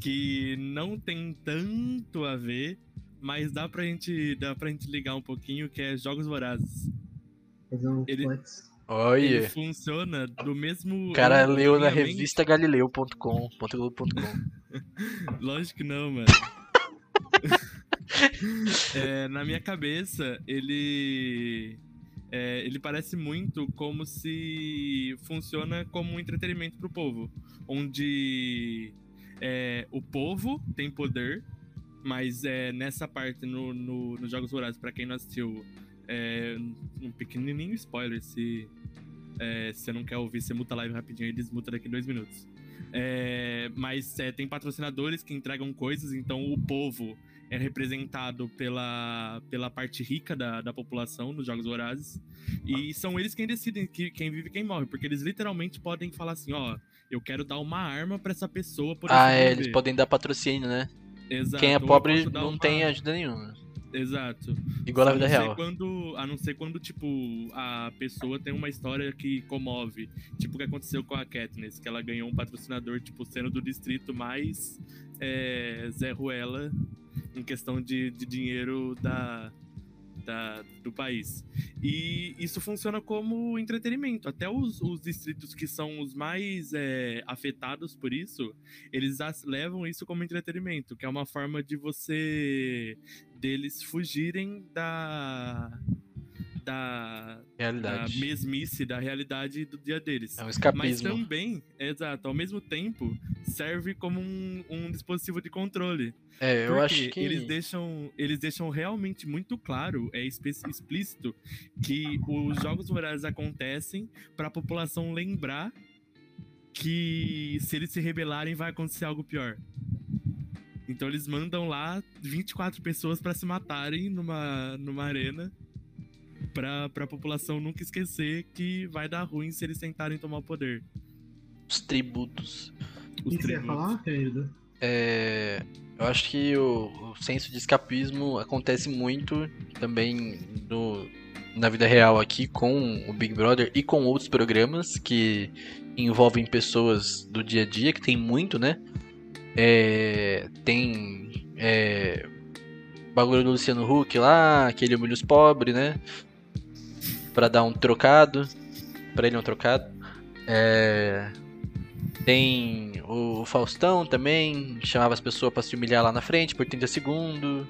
que não tem tanto a ver, mas dá pra gente, dá pra gente ligar um pouquinho, que é Jogos Vorazes. um ele-. Ele funciona do mesmo... o cara leu na revista galileu.com, .globo.com. Lógico que não, mano. É, na minha cabeça, ele. É, ele parece muito como se funciona como um entretenimento pro povo. Onde é, o povo tem poder, mas é, nessa parte, no, no, nos Jogos Vorazes, pra quem não assistiu, é, um pequenininho spoiler, se é, você não quer ouvir, você muta a live rapidinho e desmuta daqui dois minutos. É, mas é, tem patrocinadores que entregam coisas, então o povo é representado pela, pela parte rica da, da população nos Jogos Vorazes. E são eles quem decidem que, quem vive e quem morre, porque eles literalmente podem falar assim: ó, eu quero dar uma arma pra essa pessoa poder Ah, é, eles podem dar patrocínio, né? Exato, Quem é pobre não uma- tem ajuda nenhuma. Exato. Igual na A vida real. Quando, a não ser quando, tipo, a pessoa tem uma história que comove. Tipo o que aconteceu com a Katniss, que ela ganhou um patrocinador, tipo, sendo do distrito mais é, Zé Ruela em questão de, de dinheiro da, da- do país. E isso funciona como entretenimento. Até os, os distritos que são os mais é, afetados por isso, eles levam isso como entretenimento, que é uma forma de você deles fugirem da da, da Realidade. mesmice, da realidade do dia deles. É um Mas escapismo. também, exato, ao mesmo tempo, serve como um, um dispositivo de controle. É, eu acho que. eles deixam, eles deixam realmente muito claro, é explícito, que os jogos vorazes acontecem para a população lembrar que se eles se rebelarem vai acontecer algo pior. Então eles mandam lá 24 pessoas para se matarem numa, numa arena pra, pra população nunca esquecer que vai dar ruim se eles tentarem tomar o poder. Os tributos. Os O que você ia falar, querido? É, eu acho que o, o senso de escapismo acontece muito também no, na vida real aqui com o Big Brother e com outros programas que envolvem pessoas do dia a dia, que tem muito, né? É, tem é, bagulho do Luciano Huck lá, aquele humilhos pobre, né? Pra dar um trocado. pra ele um trocado. É, tem o Faustão também, chamava as pessoas pra se humilhar lá na frente por 30 segundos.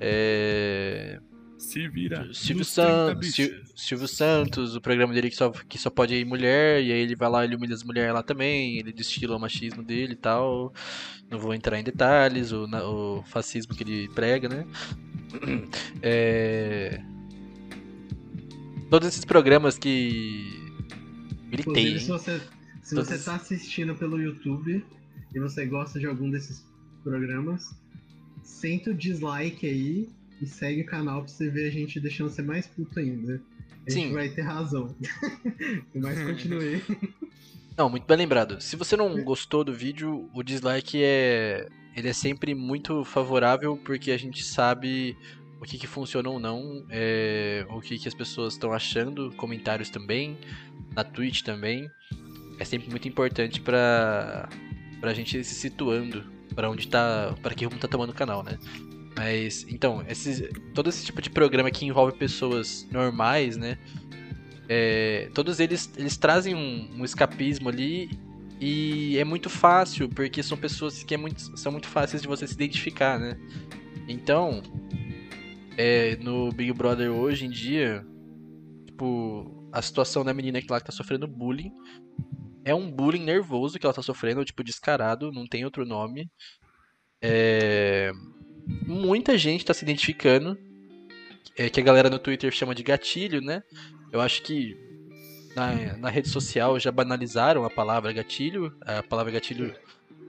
É, Se vira. Silvio, San... 30 Sil- bichos. Silvio Santos, o programa dele que só, que só pode ir mulher, e aí ele vai lá e humilha as mulheres lá também, ele destila o machismo dele e tal. Não vou entrar em detalhes, o, o fascismo que ele prega, né? É... Todos esses programas que. Militei, Inclusive, se você, se Todos- você tá assistindo pelo YouTube e você gosta de algum desses programas, senta o dislike aí e segue o canal pra você ver a gente deixando você mais puto ainda. A gente Sim. vai ter razão. Mas continue. Não, muito bem lembrado. Se você não gostou do vídeo, o dislike é. Ele é sempre muito favorável porque a gente sabe o que, que funciona ou não, é, o que, que as pessoas estão achando, comentários também, na Twitch também. É sempre muito importante pra, pra gente ir se situando pra onde tá. para que rumo tá tomando o canal, né? Mas, então, esses, todo esse tipo de programa que envolve pessoas normais, né? É, todos eles, eles trazem um, um escapismo ali e é muito fácil, porque são pessoas que é muito, são muito fáceis de você se identificar, né? Então, é, no Big Brother hoje em dia, tipo, a situação da menina que lá que tá sofrendo bullying é um bullying nervoso que ela tá sofrendo, tipo, descarado, não tem outro nome. É, muita gente tá se identificando, é, que a galera no Twitter chama de gatilho, né? Eu acho que na, na rede social já banalizaram a palavra gatilho. A palavra gatilho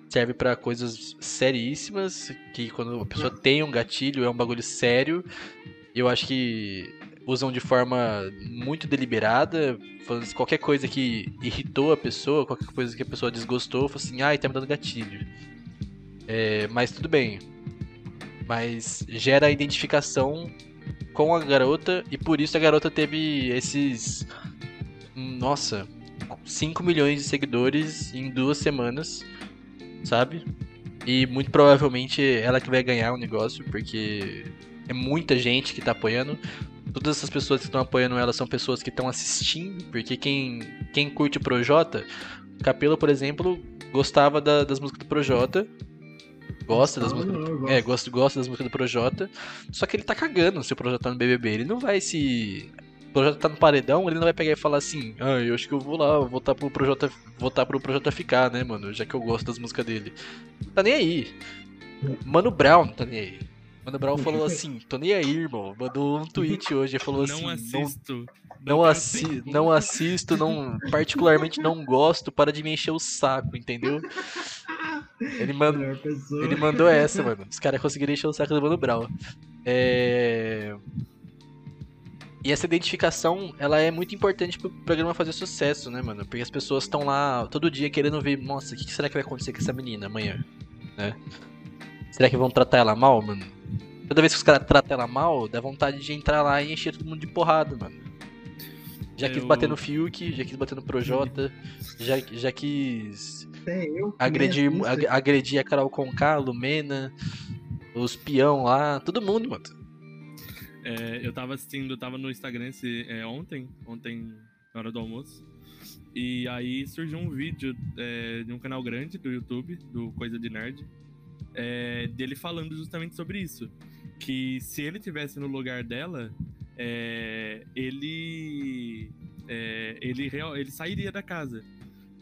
serve pra coisas seríssimas, que quando a pessoa tem um gatilho é um bagulho sério. Eu acho que usam de forma muito deliberada, falando qualquer coisa que irritou a pessoa, qualquer coisa que a pessoa desgostou, fala assim, ai, tá me dando gatilho. É, mas tudo bem. Mas gera a identificação com a garota e por isso a garota teve esses. Nossa, 5 milhões de seguidores em duas semanas, sabe? E muito provavelmente ela que vai ganhar o negócio, porque é muita gente que tá apoiando. Todas essas pessoas que estão apoiando ela são pessoas que estão assistindo, porque quem, quem curte o Projota, Capelo, por exemplo, gostava da- das músicas do Projota. Gosta das Ah, músicas do, é, gosta, gosta das músicas do Projota. Só que ele tá cagando se o Projota tá no BBB. Ele não vai se. O Projota tá no paredão, ele não vai pegar e falar assim: Ah, eu acho que eu vou lá votar pro Projota, votar pro Projota ficar, né, mano? Já que eu gosto das músicas dele. Tá nem aí. Mano Brown tá nem aí. Mano Brown falou assim: tô nem aí, irmão. Mandou um tweet hoje e falou assim: não assisto. não, quero assi não assisto, não, particularmente não gosto, para de me encher o saco, entendeu? Ele, pessoa. ele mandou essa, mano. Os caras conseguiram encher o saco do Mano Brown. É... E essa identificação, ela é muito importante pro programa fazer sucesso, né, mano? Porque as pessoas estão lá todo dia querendo ver, nossa, o que será que vai acontecer com essa menina amanhã, né? Será que vão tratar ela mal, mano? Toda vez que os caras tratam ela mal, dá vontade de entrar lá e encher todo mundo de porrada, mano. Já quis Eu- bater no Fiuk, já quis bater no Projota, já, já quis que agredir, ag- agredir a Carol Conká, a Lumena, os peão lá, todo mundo, mano. É, eu tava assistindo, eu tava no Instagram esse, é, ontem, ontem na hora do almoço. E aí surgiu um vídeo é, de um canal grande do YouTube, do Coisa de Nerd, é, dele falando justamente sobre isso. Que se ele tivesse no lugar dela, é, ele, é, ele, real- ele sairia da casa.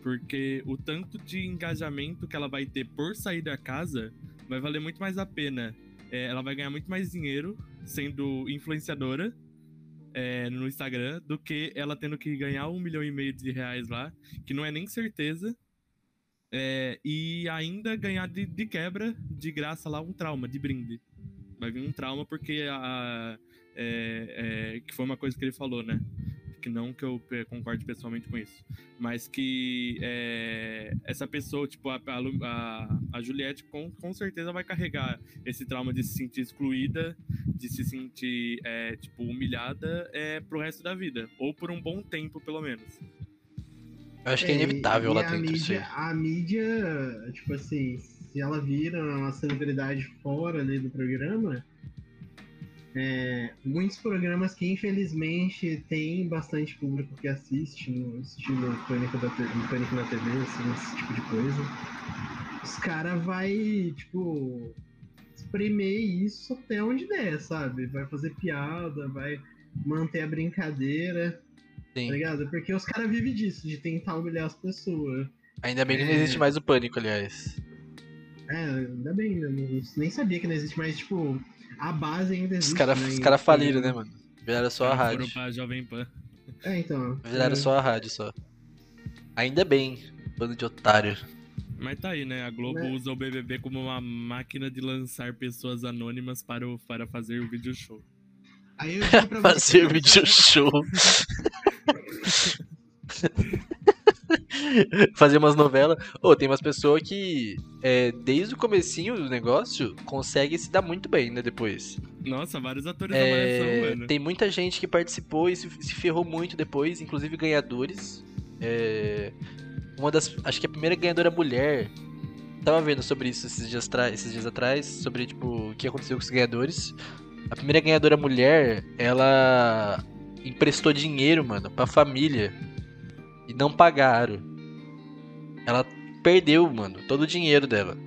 Porque o tanto de engajamento que ela vai ter por sair da casa vai valer muito mais a pena. É, ela vai ganhar muito mais dinheiro sendo influenciadora é, no Instagram do que ela tendo que ganhar um milhão e meio de reais lá, que não é nem certeza. é, e ainda ganhar de, de quebra, de graça lá, um trauma, de brinde. Vai vir um trauma porque a. é, é, que foi uma coisa que ele falou, né? Que não que eu é, concorde pessoalmente com isso. Mas que é, essa pessoa, tipo, a, a, a, a Juliette, com, com certeza vai carregar esse trauma de se sentir excluída, de se sentir, é, tipo, humilhada é, pro resto da vida. Ou por um bom tempo, pelo menos. Eu acho que é inevitável e lá a dentro isso aí. mídia, a mídia, tipo assim, se ela vira uma celebridade fora ali do programa, é, muitos programas que infelizmente tem bastante público que assiste, no estilo Pânico, da, Pânico na TV, assim, esse tipo de coisa. Os caras vai, tipo, espremer isso até onde der, sabe? Vai fazer piada, vai manter a brincadeira. Sim. Tá ligado? Porque os caras vivem disso, de tentar humilhar as pessoas. Ainda bem que não É. existe mais o pânico, aliás. É, ainda bem, né? Não- Nem sabia que não existe, mas, tipo, a base ainda Os existe. caras né? os cara faliram, né, mano? Viraram só a Foram rádio. pra Jovem Pan. É, então. Viraram é, só a rádio só. Ainda bem, bando de otário. Mas tá aí, né? A Globo Né? usa o BBB como uma máquina de lançar pessoas anônimas para, o, para fazer o vídeo show. Aí eu pra Fazer você, vídeo show. Fazer umas novelas. Ô, tem umas pessoas que, é, desde o comecinho do negócio, conseguem se dar muito bem, né, depois. Nossa, vários atores da Malhação, É, mano. tem muita gente que participou e se, se ferrou muito depois, inclusive ganhadores. É, uma das. Acho que a primeira ganhadora mulher. Tava vendo sobre isso esses dias, esses dias atrás, sobre tipo, o que aconteceu com os ganhadores. A primeira ganhadora mulher, ela emprestou dinheiro, mano, pra família. E não pagaram. Ela perdeu, mano, todo o dinheiro dela.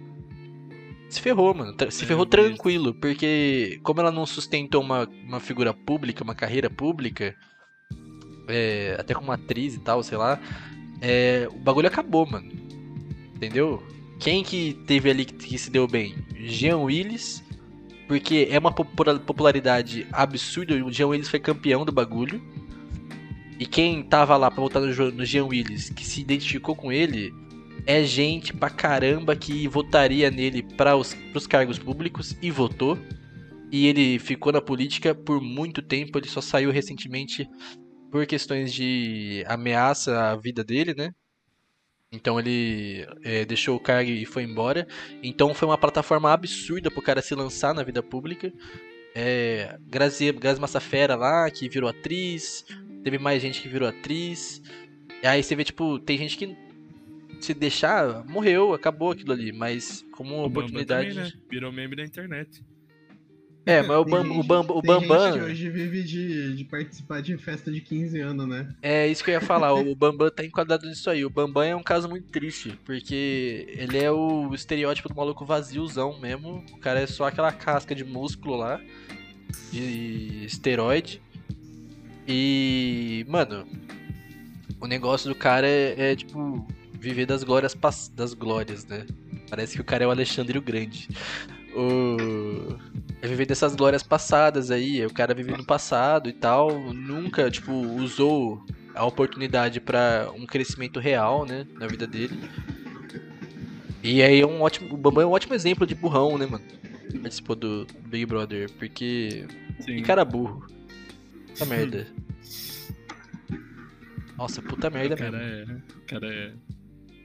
Se ferrou, mano. Se É, ferrou vi tranquilo. Porque, como ela não sustentou uma, uma figura pública, uma carreira pública, é, até como atriz e tal, sei lá, é, o bagulho acabou, mano. Entendeu? Quem que teve ali que, se deu bem? Jean Willis, porque é uma popula- popularidade absurda. O Jean Willis foi campeão do bagulho. E quem tava lá pra votar no, no Jean Willis, que se identificou com ele, é gente pra caramba que votaria nele para os pros cargos públicos e votou. E ele ficou na política por muito tempo, ele só saiu recentemente por questões de ameaça à vida dele, né? Então ele é, deixou o cargo e foi embora. Então foi uma plataforma absurda pro cara se lançar na vida pública. É, Grazi, Grazi Massafera lá, que virou atriz. Teve mais gente que virou atriz. Aí você vê, tipo, tem gente que se deixar, morreu, acabou aquilo ali. Mas como uma oportunidade. também, né? Virou meme da internet. É, mas o, Tem Bam, gente- o, Bam, o gente Bambam. que hoje vive de, de participar de festa de 15 anos, né? É isso que eu ia falar, o Bambam tá enquadrado nisso aí. O Bambam é um caso muito triste, porque ele é o estereótipo do maluco vaziozão mesmo. O cara é só aquela casca de músculo lá, de esteroide. E, mano, o negócio do cara é, é, tipo viver das glórias das glórias, né? Parece que o cara é o Alexandre o Grande. O é viver dessas glórias passadas aí, o cara vive no passado e tal, nunca, tipo, usou a oportunidade pra um crescimento real, né, na vida dele. E aí é um ótimo, o Bambam é um ótimo exemplo de burrão, né, mano? Participou do Big Brother, porque Sim. que cara burro. Puta merda. Nossa, puta merda o cara mesmo. é. O cara é.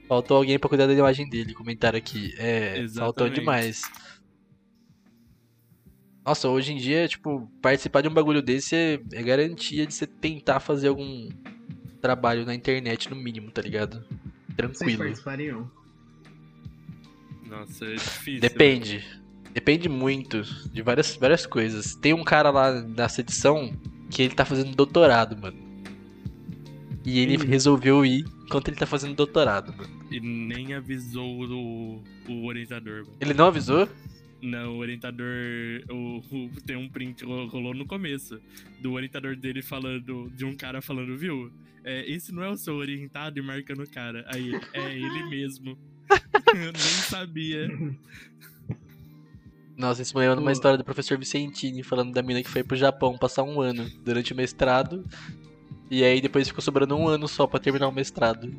Faltou alguém pra cuidar da imagem dele, comentaram aqui. É, faltou Exatamente. demais. Nossa, hoje em dia, tipo, participar de um bagulho desse é, é garantia de você tentar fazer algum trabalho na internet, no mínimo, tá ligado? Vocês Tranquilo. participariam? Nossa, é difícil. Depende. Depende muito de várias, várias coisas. Tem um cara lá nessa edição que ele tá fazendo doutorado, mano. E ele resolveu ir enquanto ele tá fazendo doutorado, mano. E nem avisou o, o orientador, mano. Ele não avisou? Não, o orientador. O, o- tem um print ro- rolou no começo. Do orientador dele falando. De um cara falando, viu? É, esse não é o seu orientado e marcando o cara. Aí, ele, é ele mesmo. Eu nem sabia. Nossa, isso me lembra uma história do professor Vicentini falando da mina que foi pro Japão passar um ano durante o mestrado. E aí depois ficou sobrando um ano só pra terminar o mestrado.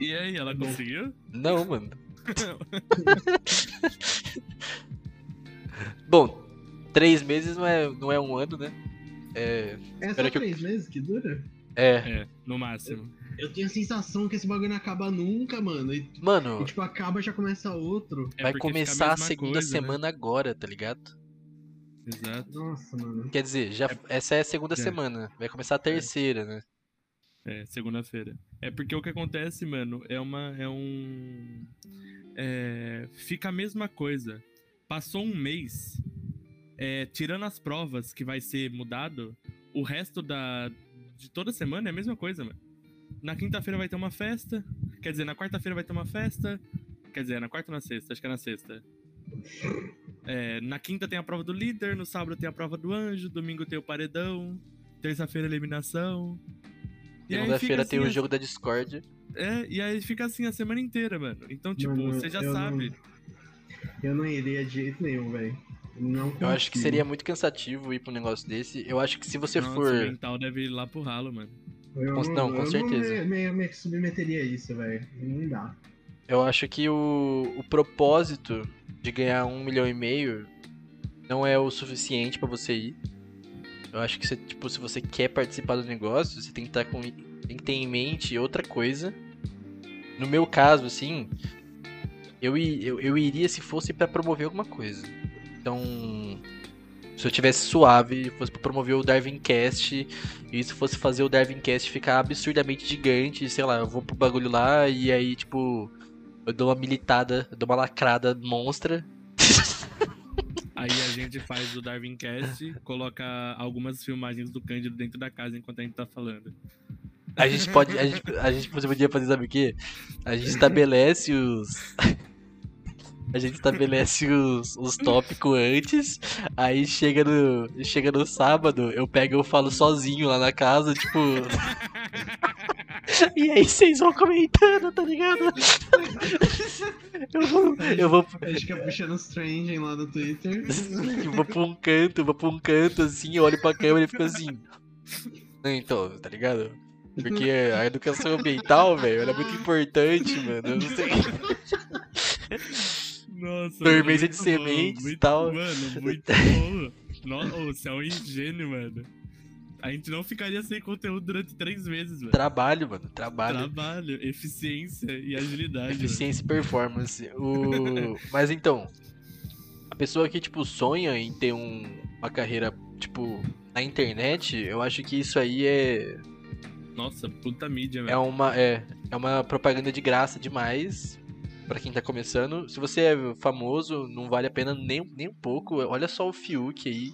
E aí, ela conseguiu? Não, mano. Bom, três meses não é, não é um ano, né? É. É só que eu- três meses que dura? É. É, no máximo. Eu tenho a sensação que esse bagulho não acaba nunca, mano. E, Mano, e, tipo, acaba já começa outro. É vai começar a, mesma segunda coisa, né? semana agora, tá ligado? Exato. Nossa, mano. Quer dizer, já, essa é a segunda É. semana. Vai começar a terceira, né? É, segunda-feira. É porque o que acontece, mano, é uma. É um. É, fica a mesma coisa. Passou um mês. é, tirando as provas que vai ser mudado, o resto da de toda semana é a mesma coisa, mano. Na quinta-feira vai ter uma festa. Quer dizer, na quarta-feira vai ter uma festa. Quer dizer, na quarta ou na sexta? Acho que é na sexta. É, na quinta tem a prova do líder, no sábado tem a prova do anjo, domingo tem o paredão, terça-feira eliminação. Segunda-feira fica tem assim o a- jogo da Discord. É, e aí fica assim a semana inteira, mano. Então, tipo, Mano, você já eu sabe. Eu não iria de jeito nenhum, velho. Não Eu acho que seria muito cansativo ir pra um negócio desse. Eu acho que se você Nossa, for. o mental deve ir lá pro ralo, mano. Eu Com- não, com eu certeza. Não me, me, me submeteria a isso, velho. Não dá. Eu acho que o, o propósito de ganhar um milhão e meio não é o suficiente pra você ir. Eu acho que você, tipo, se você quer participar do negócio, você tem que estar com tem que ter em mente outra coisa. No meu caso, assim, eu, eu, eu iria se fosse pra promover alguma coisa. Então, se eu tivesse suave, fosse pra promover o Darwin Cast, e isso fosse fazer o Darwin Cast ficar absurdamente gigante, sei lá, eu vou pro bagulho lá e aí, tipo, eu dou uma militada, eu dou uma lacrada monstra. Aí a gente faz o Darwin Cast, coloca algumas filmagens do Cândido dentro da casa enquanto a gente tá falando. A gente pode. A gente, a gente podia fazer, sabe o quê? A gente estabelece os. A gente estabelece os, os tópicos antes, aí chega no, chega no sábado, eu pego e eu falo sozinho lá na casa, tipo. E aí vocês vão comentando, tá ligado? eu vou. Eu vou, A gente fica puxando os trending lá no Twitter. eu vou pra um canto, eu vou pra um canto assim, eu olho pra câmera e fico assim. Então, tá ligado? Porque a educação ambiental, velho, ela é muito importante, mano. Eu não sei. Nossa, Dormência de sementes e tal. Mano, muito bom. Nossa, você é um ingênio, mano. A gente não ficaria sem conteúdo durante três meses, mano. Trabalho, mano. Trabalho. Trabalho, eficiência e agilidade. Eficiência e performance. O... Mas então, a pessoa que, tipo, sonha em ter um- uma carreira, tipo, na internet, eu acho que isso aí é, Nossa, puta mídia, é, velho. uma, é, é uma propaganda de graça demais pra quem tá começando. Se você é famoso, não vale a pena nem, nem um pouco. Olha só o Fiuk aí.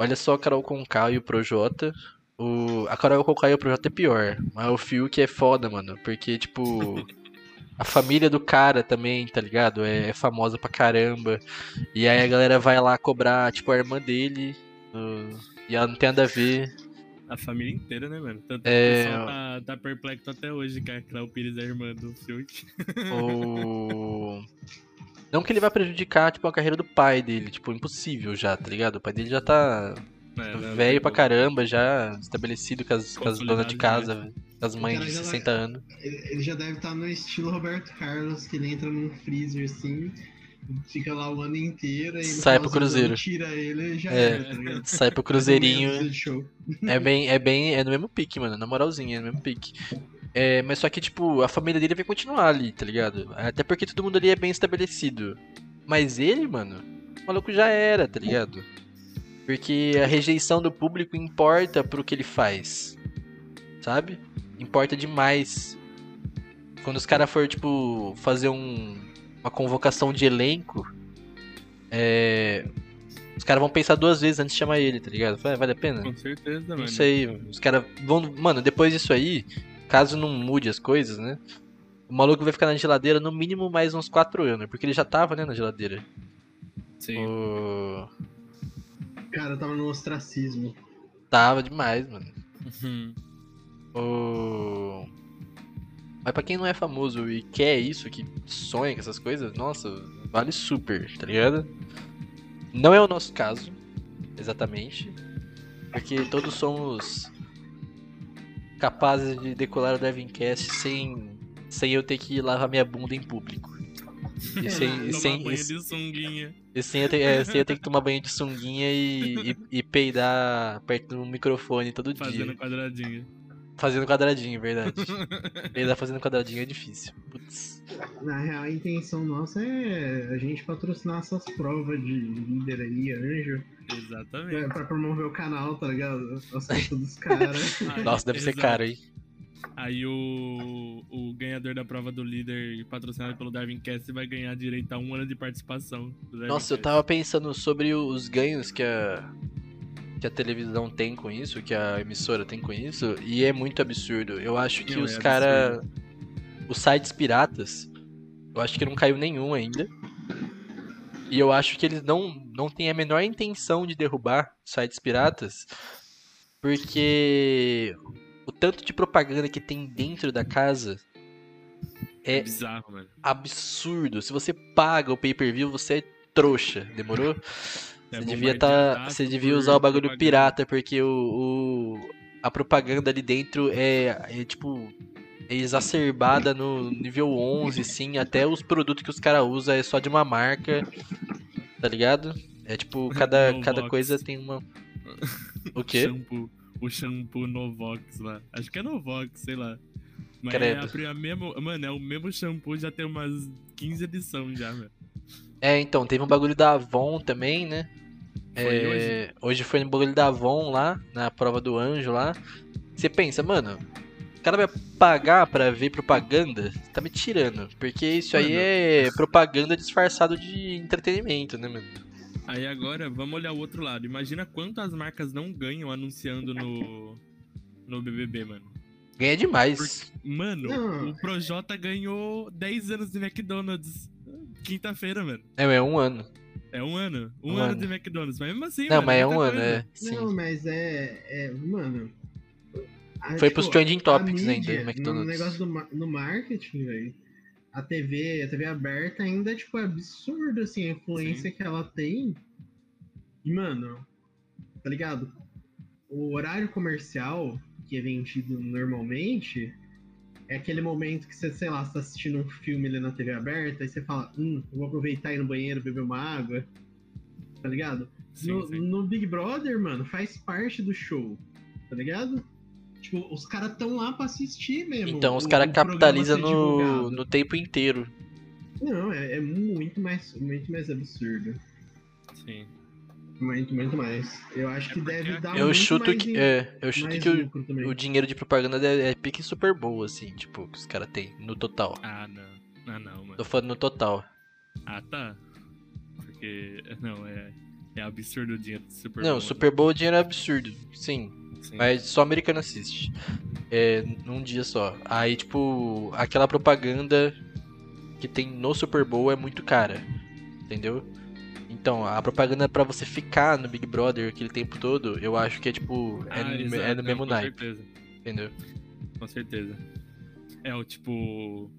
Olha só a Carol Conká e o Projota. O... A Carol Conká e o Projota é pior. Mas o Fiuk é foda, mano. Porque, tipo. A família do cara também, tá ligado? É, é famosa pra caramba. E aí a galera vai lá cobrar, tipo, a irmã dele. uh, e ela não tem nada a ver. A família inteira, né, mano? Tanto É, o pessoal tá, tá perplexo até hoje que a Clau Pires é a irmã do Fiuk. O... Não que ele vai prejudicar, tipo, a carreira do pai dele. Tipo, impossível já, tá ligado? O pai dele já tá É, não, velho tem pra caramba, já estabelecido com as, com as donas de casa, com as mães de já vai- 60 anos. Ele já deve estar no estilo Roberto Carlos, que ele entra num freezer assim, fica lá o ano inteiro e Sai pro do Cruzeiro. Tira ele e já É. era, tá ligado? Sai pro cruzeirinho. É bem, é bem, é no mesmo pique, mano. Na moralzinha, é no mesmo pique. É, mas só que, tipo, a família dele vai continuar ali, tá ligado? Até porque todo mundo ali é bem estabelecido. Mas ele, mano, o maluco já era, tá ligado? Porque a rejeição do público importa pro que ele faz. Sabe? Importa demais. Quando os caras for, tipo, fazer um, uma convocação de elenco, é. Os caras vão pensar duas vezes antes de chamar ele, tá ligado? Fala, Vale a pena? Com certeza, mano. Não sei, os caras vão. Mano, depois disso aí, caso não mude as coisas, né? O maluco vai ficar na geladeira no mínimo mais uns 4 anos, porque ele já tava, né, na geladeira. Sim. O... Cara, tava no ostracismo. Tava demais, mano. Uhum. O... Mas pra quem não é famoso e quer isso, que sonha com essas coisas, nossa, vale super, tá ligado? Não é o nosso caso, exatamente. Porque todos somos capazes de decolar o Devincast sem, sem eu ter que lavar minha bunda em público. E sem, e Tomar sem, banho e, de sunguinha. e sem, eu ter, é, sem eu ter que tomar banho de sunguinha e, e, e peidar perto do microfone todo dia. Fazendo quadradinho. Fazendo quadradinho, verdade. Peidar fazendo quadradinho é difícil. Putz. Na real, a intenção nossa é a gente patrocinar essas provas de líder aí, anjo, Exatamente. pra, pra promover o canal, tá ligado? As costas dos caras. Nossa, deve ser caro, hein? Aí o, o ganhador da prova do líder patrocinado pelo Darwin Cast vai ganhar direito a um ano de participação. Nossa, eu Cast. tava pensando sobre os ganhos que a que a televisão tem com isso, que a emissora tem com isso, e é muito absurdo. Eu acho que Não, os é cara os sites piratas, eu acho que não caiu nenhum ainda. E eu acho que eles não não têm a menor intenção de derrubar sites piratas, porque o tanto de propaganda que tem dentro da casa É é bizarro, mano. absurdo. Se você paga o pay-per-view, você é trouxa, demorou? É Você devia tá, você devia usar o bagulho propaganda. pirata porque o, o- a propaganda ali dentro é, é, tipo exacerbada no nível 11, sim, até os produtos que os caras usam é só de uma marca, tá ligado? É tipo cada Novox. cada coisa tem uma O quê? Shampoo, o shampoo Novox lá. Acho que é Novox, sei lá. Mas Credo. é a, a mesmo, mano, é o mesmo shampoo, já tem umas 15 edições já, velho. É, então, teve um bagulho da Avon também, né? Foi É, hoje foi no bagulho da Avon lá, na prova do anjo lá. Você pensa, mano, o cara vai pagar pra ver propaganda? Você tá me tirando. Porque isso aí Mano. é propaganda disfarçado de entretenimento, né, mano? Aí agora, vamos olhar o outro lado. Imagina quantas marcas não ganham anunciando no, no BBB, mano. Ganha demais. Mano, Não. o Projota ganhou 10 anos de McDonald's quinta-feira, mano. É, é um ano. É um ano. Um, Um ano, ano. de McDonald's. Mas mesmo assim, Não, mano, mas é um ano, coisa. é. Sim. Não, mas é. é mano. A- Foi tipo, pros trending topics ainda, mídia, do No McDonald's. negócio do no marketing, velho. A TV, a TV aberta ainda tipo, é absurdo, assim, a influência que ela tem. E, mano, tá ligado? O horário comercial que é vendido normalmente é aquele momento que você, sei lá, você tá assistindo um filme ali na TV aberta e você fala, hum, eu vou aproveitar e ir no banheiro beber uma água. Tá ligado? Sim, no, sim. no Big Brother, mano, faz parte do show, tá ligado? Tipo, os caras tão lá pra assistir mesmo. Então os caras capitalizam no, no tempo inteiro. Não, é, é muito mais, muito mais absurdo. Sim. Muito, muito mais. Eu acho É que deve dar Eu muito chuto mais que. em- É, eu chuto mais que o, o dinheiro de propaganda é, é pique super boa, assim, tipo, que os caras têm no total. Ah, não. Ah, não, mano. Tô falando no total. Ah, tá. Porque, não, é, é absurdo o dinheiro do Super Não, Bowl, Super Bowl o dinheiro é absurdo, sim. Sim. Mas só americano assiste. É, num dia só. Aí, tipo, aquela propaganda que tem no Super Bowl é muito cara. Entendeu? Então, a propaganda pra você ficar no Big Brother aquele tempo todo, eu acho que é tipo. É, Ah, no, exato, é no mesmo com naipe, certeza. entendeu? Com certeza. É o tipo.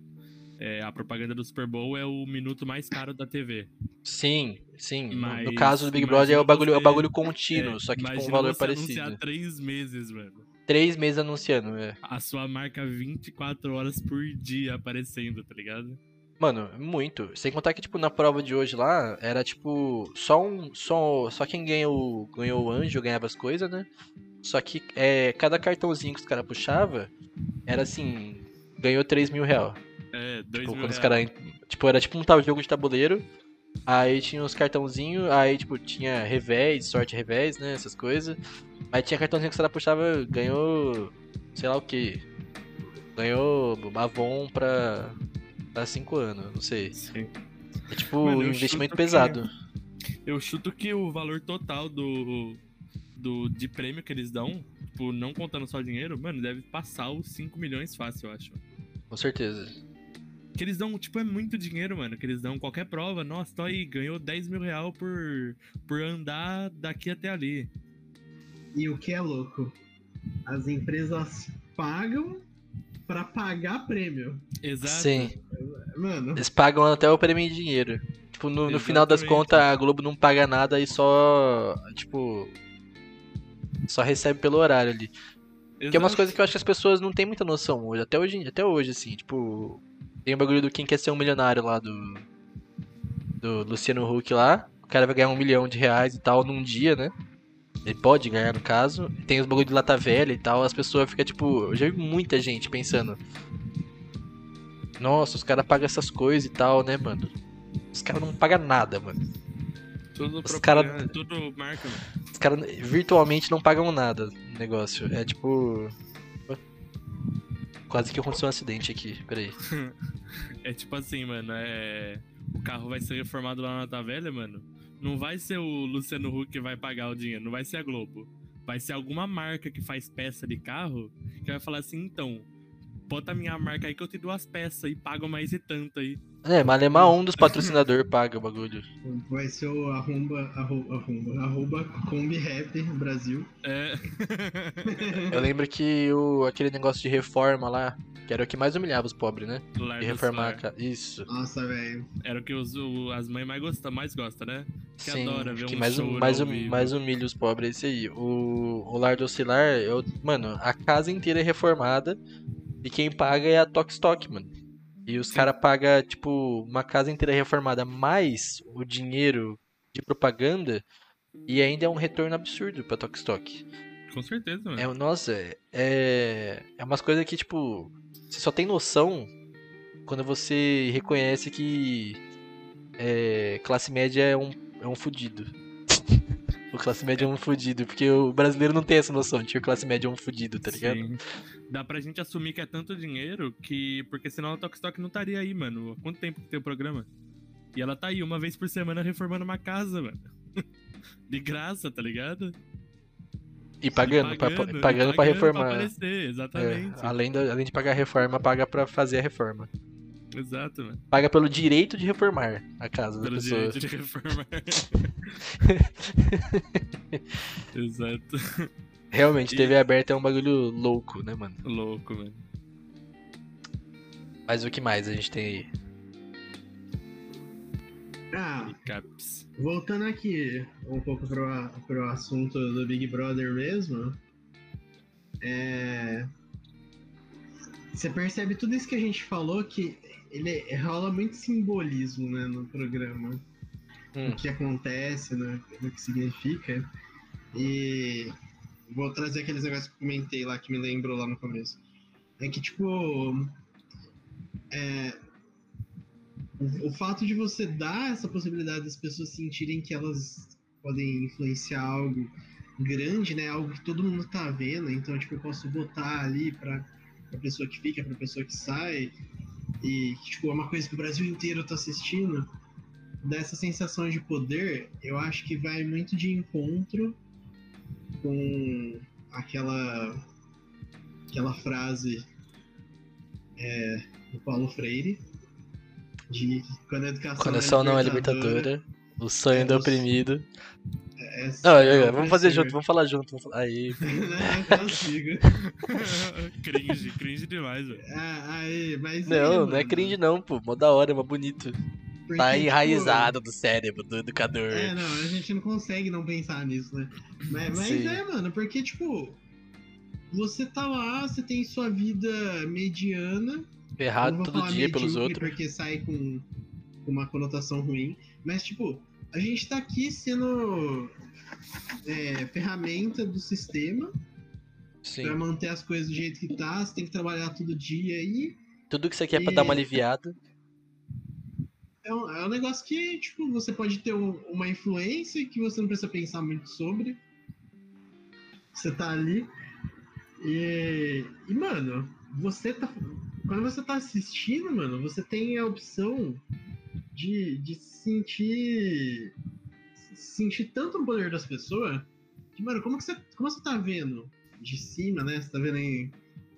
É, a propaganda do Super Bowl é o minuto mais caro da TV. Sim, sim. No- no Mas caso do Big Brother é o bagulho, é o você- bagulho contínuo, É, só que tipo um valor você parecido. anunciar três meses, mano. Três meses anunciando, é. A sua marca 24 horas por dia aparecendo, tá ligado? Mano, muito. Sem contar que, tipo, na prova de hoje lá, era tipo. Só um. Só, só quem ganhou, ganhou o anjo ganhava as coisas, né? Só que é, cada cartãozinho que os caras puxava era assim. Ganhou 3 mil real. É, dois Tipo, mil quando os caras. Tipo, era tipo um jogo de tabuleiro. Aí tinha os cartãozinhos, aí tipo, tinha revés, sorte revés, né? Essas coisas. Aí tinha cartãozinho que os caras puxava, ganhou. sei lá o que. Ganhou Avon pra. pra 5 anos, não sei. Sim. É tipo um investimento chuto que- pesado. Eu chuto que o valor total do, do de prêmio que eles dão, tipo, não contando só dinheiro, mano, deve passar os 5 milhões fácil, eu acho. Com certeza. Que eles dão, tipo, é muito dinheiro, mano. Que eles dão qualquer prova. Nossa, tô aí, ganhou 10 mil real por, por andar daqui até ali. E o que é louco? As empresas pagam pra pagar prêmio. Exato. Sim. Mano, Eles pagam até o prêmio em dinheiro. Tipo, no, no final das contas, a Globo não paga nada e só. Tipo. Só recebe pelo horário ali. Que é umas Exato. coisas que eu acho que as pessoas não têm muita noção hoje. Até hoje, até hoje assim, tipo. Tem o bagulho do quem quer ser um milionário lá do. Do Luciano Huck lá. O cara vai ganhar um milhão de reais e tal num dia, né? Ele pode ganhar no caso. Tem os bagulho de lata velha e tal. As pessoas ficam tipo. Eu já vi muita gente pensando. Nossa, os caras pagam essas coisas e tal, né, mano? Os caras não pagam nada, mano. Tudo os cara- Tudo marca, mano. Os caras virtualmente não pagam nada no negócio. É tipo. Quase que aconteceu um acidente aqui, peraí. É tipo assim, mano, é. O carro vai ser reformado lá na Tavelha, mano. Não vai ser o Luciano Huck que vai pagar o dinheiro, não vai ser a Globo. Vai ser alguma marca que faz peça de carro que vai falar assim, então, bota a minha marca aí que eu te dou as peças e pago mais e tanto aí. É, Malemar um dos patrocinadores paga o bagulho. Vai ser o arromba, arroba, arromba, arroba Kombi Rap Brasil. É. Eu lembro que o, aquele negócio de reforma lá, que era o que mais humilhava os pobres, né? Lar De do reformar a casa. Isso. Nossa, velho. Era o que os, o- as mães mais gostam, mais gostam, né? Que Sim, adora ver que um mais, choro mais, hum- vivo. mais humilha os pobres é esse aí. O, o Lar do Oscilar, eu, mano, a casa inteira é reformada e quem paga é a Tok Stock, mano. E os caras pagam, tipo, uma casa inteira reformada mais o dinheiro de propaganda e ainda é um retorno absurdo pra Tok Stock. Com certeza, mano. É, nossa, é, é umas coisas que, tipo, você só tem noção quando você reconhece que é, classe média é um, é um fudido. O classe média é um fudido, porque o brasileiro não tem essa noção de que o classe média é um fudido, tá ligado? Sim. Dá pra gente assumir que é tanto dinheiro que. Porque senão a Tokstok não estaria aí, mano. Há quanto tempo que tem o programa? E ela tá aí uma vez por semana reformando uma casa, mano. De graça, tá ligado? E pagando, E pra, pagando, pagando pra reformar. aparecer, É, exatamente. além, da, além de pagar a reforma, paga pra fazer a reforma. Exato, mano. Paga pelo direito de reformar a casa da Pelo pessoa. direito de reformar. Exato. Realmente, E- TV aberta é um bagulho louco, né, mano? Louco, mano. Mas o que mais a gente tem aí? Ah, voltando aqui um pouco pro, pro assunto do Big Brother mesmo. É. Você percebe tudo isso que a gente falou que ele rola muito simbolismo né, no programa. Hum. O que acontece, né, o que significa. E vou trazer aqueles negócios que eu comentei lá que me lembrou lá no começo. É que, tipo. É, o, fato de você dar essa possibilidade das pessoas sentirem que elas podem influenciar algo grande, né? Algo que todo mundo tá vendo. Então, tipo, eu posso votar ali pra, pra pessoa que fica, pra pessoa que sai. E, tipo, é uma coisa que o Brasil inteiro tá assistindo. Dessa sensação de poder, eu acho que vai muito de encontro com aquela aquela frase é, do Paulo Freire de quando a educação, Quando a ação não é libertadora, o sonho É, do oprimido. É, Não, é, é, é vamos fazer junto, vamos falar junto. Vamos falar... Aí. não consigo. cringe, cringe demais, velho. Ah, aí, mas Não, aí, não é cringe não, pô. Mó da hora, mó bonito. porque, Tá tipo, enraizado do cérebro do educador. É, não, a gente não consegue não pensar nisso, né? Mas, mas é, mano, porque, tipo, você tá lá, você tem sua vida mediana. Errado não vou todo dia pelos outros. Porque sai com, com uma conotação ruim. Mas, tipo, a gente tá aqui sendo é, ferramenta do sistema pra manter as coisas do jeito que tá. Você tem que trabalhar todo dia aí. Tudo que você quer pra dar uma E- aliviada. É um, é um negócio que, tipo, você pode ter um- uma influência que você não precisa pensar muito sobre. Você tá ali. E, e, mano, você tá. Quando você tá assistindo, mano, você tem a opção de, de sentir. Sentir tanto o poder das pessoas. Que, mano, como que você. Como você tá vendo de cima, né? Você tá vendo em,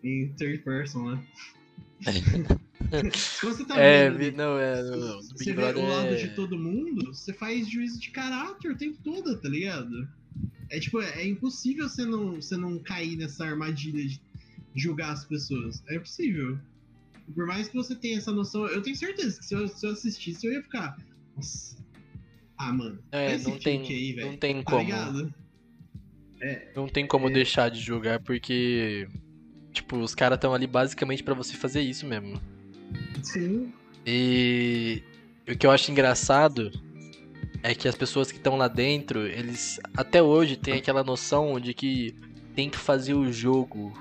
em third person, né? Como você tá É, vendo não, é. No, no você vê o lado é... de todo mundo, você faz juízo de caráter o tempo todo, tá ligado? É tipo, é, é impossível você não, você não cair nessa armadilha de julgar as pessoas. É impossível. Por mais que você tenha essa noção, eu tenho certeza que se eu, se eu assistisse, eu ia ficar. Nossa. Ah, mano. É, não tem, aí, não tem Tá como. ligado? Não tem como É. deixar de julgar, porque. Tipo, os caras estão ali basicamente pra você fazer isso mesmo. Sim. E o que eu acho engraçado é que as pessoas que estão lá dentro, eles até hoje têm aquela noção de que tem que fazer o jogo.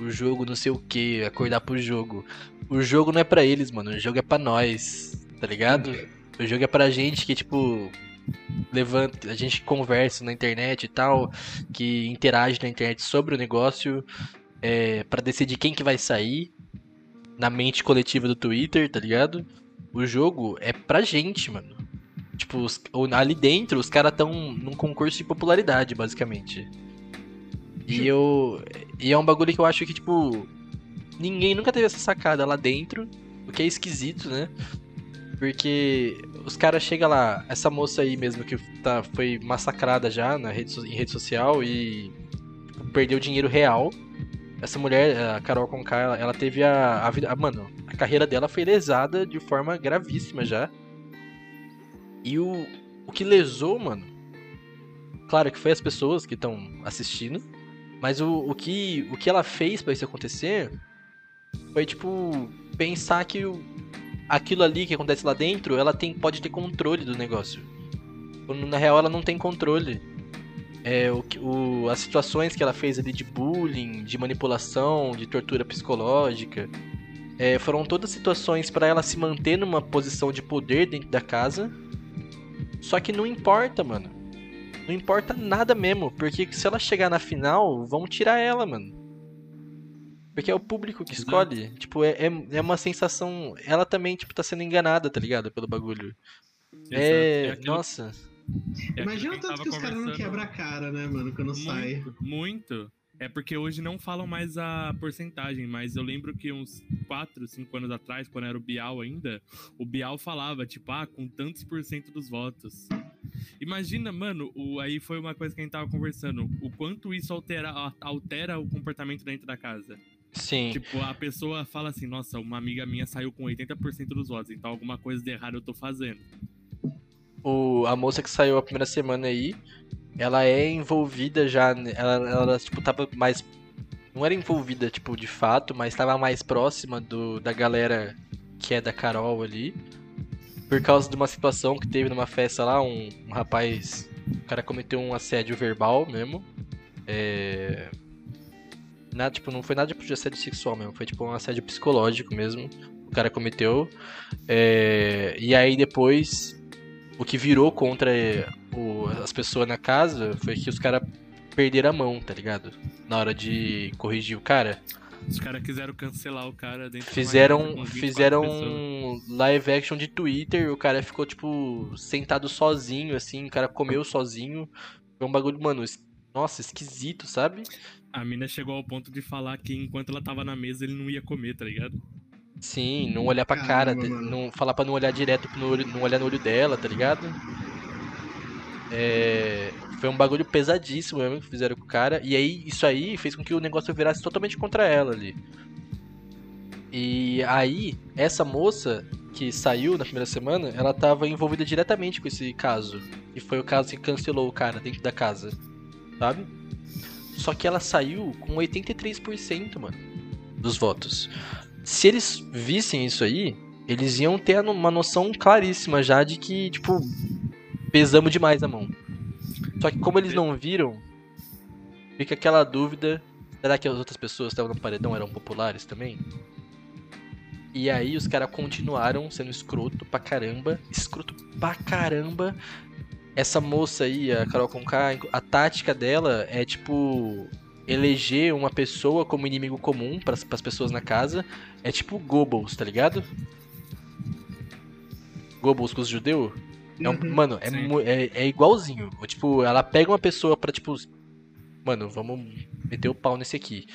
O jogo não sei o que, acordar pro jogo. O jogo não é pra eles, mano. O jogo é pra nós, tá ligado? O jogo é pra gente que, tipo, levanta, a gente conversa na internet e tal, que interage na internet sobre o negócio, é, para decidir quem que vai sair. na mente coletiva do Twitter, tá ligado? O jogo é pra gente, mano. Tipo, os, ali dentro, os caras tão num concurso de popularidade, basicamente. E eu. E é um bagulho que eu acho que, tipo. Ninguém nunca teve essa sacada lá dentro. O que é esquisito, né? Porque os caras chegam lá, essa moça aí mesmo que tá, foi massacrada já na rede, em rede social e tipo, perdeu dinheiro real. Essa mulher, a Carol Conká, ela, ela teve a, a vida. Mano, a carreira dela foi lesada de forma gravíssima já. E o, o que lesou, mano. Claro que foi as pessoas que estão assistindo. Mas o, o, que, o que ela fez para isso acontecer foi, tipo, pensar que o, aquilo ali que acontece lá dentro, ela tem, pode ter controle do negócio. Quando na real ela não tem controle. É, o, o, as situações que ela fez ali de bullying, de manipulação, de tortura psicológica, é, foram todas situações para ela se manter numa posição de poder dentro da casa. Só que não importa, mano. Não importa nada mesmo, porque se ela chegar na final, vão tirar ela, mano. Porque é o público que escolhe. Exato. Tipo, é, é, é, uma sensação. Ela também, tipo, tá sendo enganada, tá ligado? Pelo bagulho. Exato. É. é nossa. É Imagina tanto que os caras não quebram a cara, né, mano, quando muito, sai. Muito. É porque hoje não falam mais a porcentagem, mas eu lembro que uns 4, 5 anos atrás, quando era o Bial ainda, o Bial falava, tipo, ah, com tantos por cento dos votos. Imagina, mano, o, aí foi uma coisa que a gente tava conversando, o quanto isso altera, altera o comportamento dentro da casa. Sim. Tipo, a pessoa fala assim, nossa, uma amiga minha saiu com 80% dos votos, então alguma coisa de errado eu tô fazendo. O, a moça que saiu a primeira semana aí, ela é envolvida já, ela, ela tipo, tava mais... Não era envolvida, tipo, de fato, mas tava mais próxima do, da galera que é da Carol ali. Por causa de uma situação que teve numa festa lá, um, um rapaz... O cara cometeu um assédio verbal mesmo. É Nada, tipo, não foi nada tipo, de assédio sexual mesmo, foi tipo um assédio psicológico mesmo. O cara cometeu. É... E aí depois o que virou contra o, as pessoas na casa foi que os caras perderam a mão, tá ligado? Na hora de corrigir o cara. Os caras quiseram cancelar o cara dentro Fizeram, fizeram um live action de Twitter, o cara ficou, tipo, sentado sozinho, assim, o cara comeu sozinho. Foi um bagulho, mano, nossa, esquisito, sabe? A mina chegou ao ponto de falar que enquanto ela tava na mesa ele não ia comer, tá ligado? Sim, não olhar pra cara, não falar pra não olhar direto no olho, não olhar no olho dela, tá ligado? É, foi um bagulho pesadíssimo mesmo que fizeram com o cara. E aí, isso aí fez com que o negócio virasse totalmente contra ela ali. E aí, essa moça que saiu na primeira semana, ela tava envolvida diretamente com esse caso. E foi o caso que cancelou o cara dentro da casa. Sabe? Só que ela saiu com 83%, mano, dos votos. Se eles vissem isso aí, eles iam ter uma noção claríssima já de que, tipo, pesamos demais a mão. Só que como eles não viram, fica aquela dúvida, será que as outras pessoas que estavam no paredão eram populares também? E aí os caras continuaram sendo escroto pra caramba, escroto pra caramba, essa moça aí, a Carol Conká, a tática dela é tipo eleger uma pessoa como inimigo comum para as pessoas na casa. É tipo Goebbels, tá ligado? Goebbels com os judeus? É um, uhum, mano, é, é, é, igualzinho. Tipo, ela pega uma pessoa pra, tipo, mano, vamos meter o pau nesse aqui.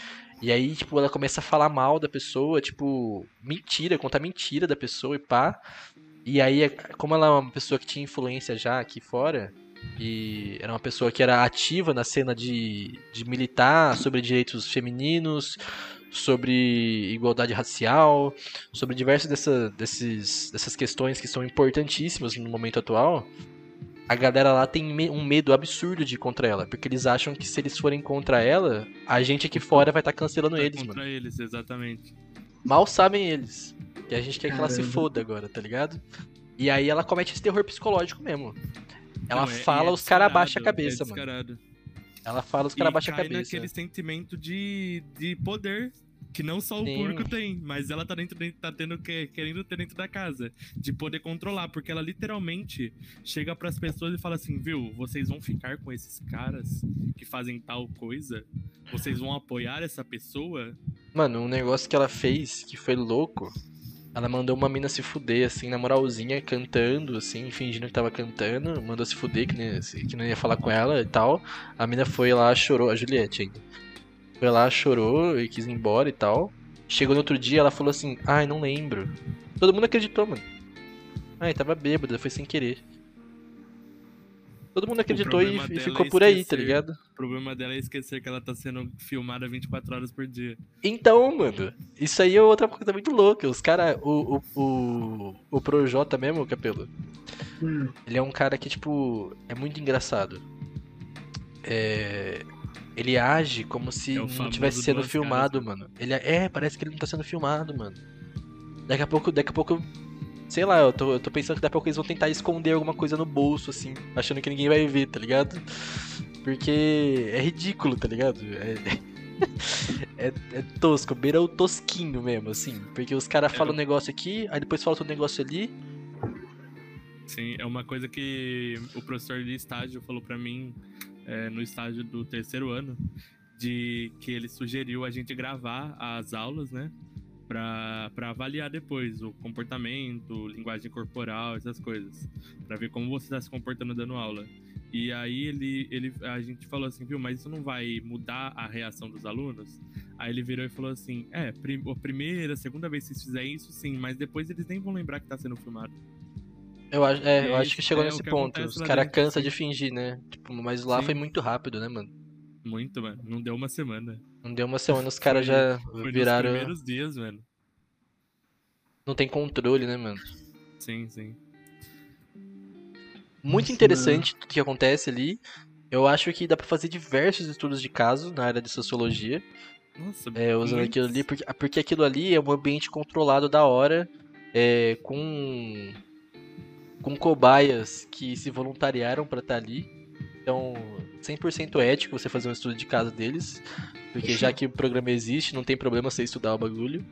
E aí, tipo, ela começa a falar mal da pessoa, tipo, mentira, contar mentira da pessoa e pá. E aí, como ela é uma pessoa que tinha influência já aqui fora, e era uma pessoa que era ativa na cena de, de militar sobre direitos femininos, sobre igualdade racial, sobre diversas dessa, desses, dessas questões que são importantíssimas no momento atual, a galera lá tem um medo absurdo de ir contra ela, porque eles acham que se eles forem contra ela, a gente aqui fora vai estar tá cancelando tá eles, contra mano. eles, exatamente. Mal sabem eles. E a gente quer que ela se foda agora, tá ligado? E aí ela comete esse terror psicológico mesmo. Ela Não, é, fala, é os caras abaixam a cabeça, é mano. Ela fala, os caras abaixam a cabeça. naquele sentimento de, de poder que não só o Sim. porco tem, mas ela tá dentro, tá tendo querendo ter dentro da casa, de poder controlar, porque ela literalmente chega para as pessoas e fala assim, viu, vocês vão ficar com esses caras que fazem tal coisa? Vocês vão apoiar essa pessoa? Mano, um negócio que ela fez que foi louco. Ela mandou uma mina se fuder, assim, na moralzinha, cantando, assim, fingindo que tava cantando. Mandou se fuder, que, nem, que não ia falar com ela e tal. A mina foi lá, chorou, a Juliette ainda. Foi lá, chorou e quis ir embora e tal. Chegou no outro dia, ela falou assim: Ai, não lembro. Todo mundo acreditou, mano. Ai, tava bêbada, foi sem querer. Todo mundo acreditou e, e dela ficou é por aí, tá ligado? O problema dela é esquecer que ela tá sendo filmada 24 horas por dia. Então, mano, isso aí é outra coisa muito louca. Os caras, o, o, o, o Projota mesmo, Capelo, Hum, ele é um cara que, tipo, é muito engraçado. É, Ele age como se É não tivesse sendo filmado, caras, mano. Ele é, é, parece que ele não tá sendo filmado, mano. Daqui a pouco, daqui a pouco, sei lá, eu tô, eu tô pensando que daqui a pouco eles vão tentar esconder alguma coisa no bolso, assim, achando que ninguém vai ver, tá ligado? Porque é ridículo, tá ligado? É, é, é tosco, beira o tosquinho mesmo, assim. Porque os caras falam um negócio aqui, aí depois falam outro negócio ali. Sim, é uma coisa que o professor de estágio falou pra mim é, no estágio do terceiro ano, de que ele sugeriu a gente gravar as aulas, né? Pra avaliar depois o comportamento, linguagem corporal, essas coisas. Pra ver como você tá se comportando dando aula. E aí ele, ele, a gente falou assim, viu, mas isso não vai mudar a reação dos alunos? Aí ele virou e falou assim, é, a primeira, segunda vez que vocês fizerem isso, sim, mas depois eles nem vão lembrar que tá sendo filmado. Eu, acho- é, eu acho que chegou é o nesse que ponto. Os caras cansam de fingir, né? Tipo, mas lá Sim. foi muito rápido, né, mano? Muito, mano. Não deu uma semana. Não deu uma semana, os caras já Foi viraram. nos primeiros dias, mano. Não tem controle, né, mano? Sim, sim. Muito Nossa, interessante tudo que acontece ali. Eu acho que dá pra fazer diversos estudos de caso na área de sociologia, Nossa, é, usando aquilo ali, porque, porque aquilo ali é um ambiente controlado da hora, é, com com cobaias que se voluntariaram pra estar ali. Então, 100% ético você fazer um estudo de caso deles, porque já que o programa existe, não tem problema você estudar o bagulho.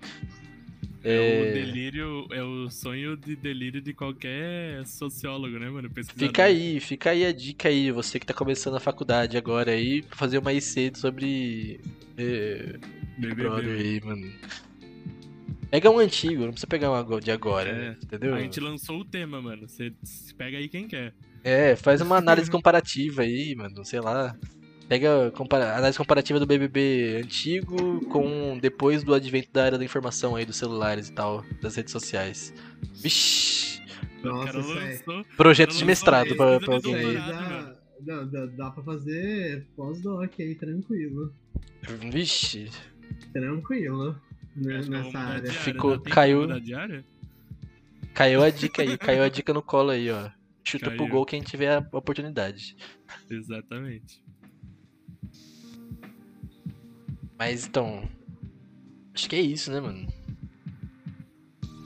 É o delírio, é o sonho de delírio de qualquer sociólogo, né, mano? Fica aí, fica aí a dica aí, você que tá começando a faculdade agora aí, pra fazer uma IC sobre é, Big. Brother aí, mano. Pega um antigo, não precisa pegar um de agora, É, entendeu? A gente lançou o tema, mano. Você pega aí quem quer. É, faz uma análise comparativa aí, mano, sei lá. Pega compara análise comparativa do BBB antigo com depois do advento da era da informação aí dos celulares e tal, das redes sociais. Vixi, Nossa, lançou. projeto de mestrado pra, pra alguém aí dá, dá, dá, dá pra fazer pós-doc aí, tranquilo. Vixe, Tranquilo. Né, Nessa área. de área. Ficou- de caiu- caiu a dica aí, caiu a dica no colo aí, ó. Chuta pro Caiu. gol quem tiver a oportunidade. Exatamente. Mas então. Acho que é isso, né, mano?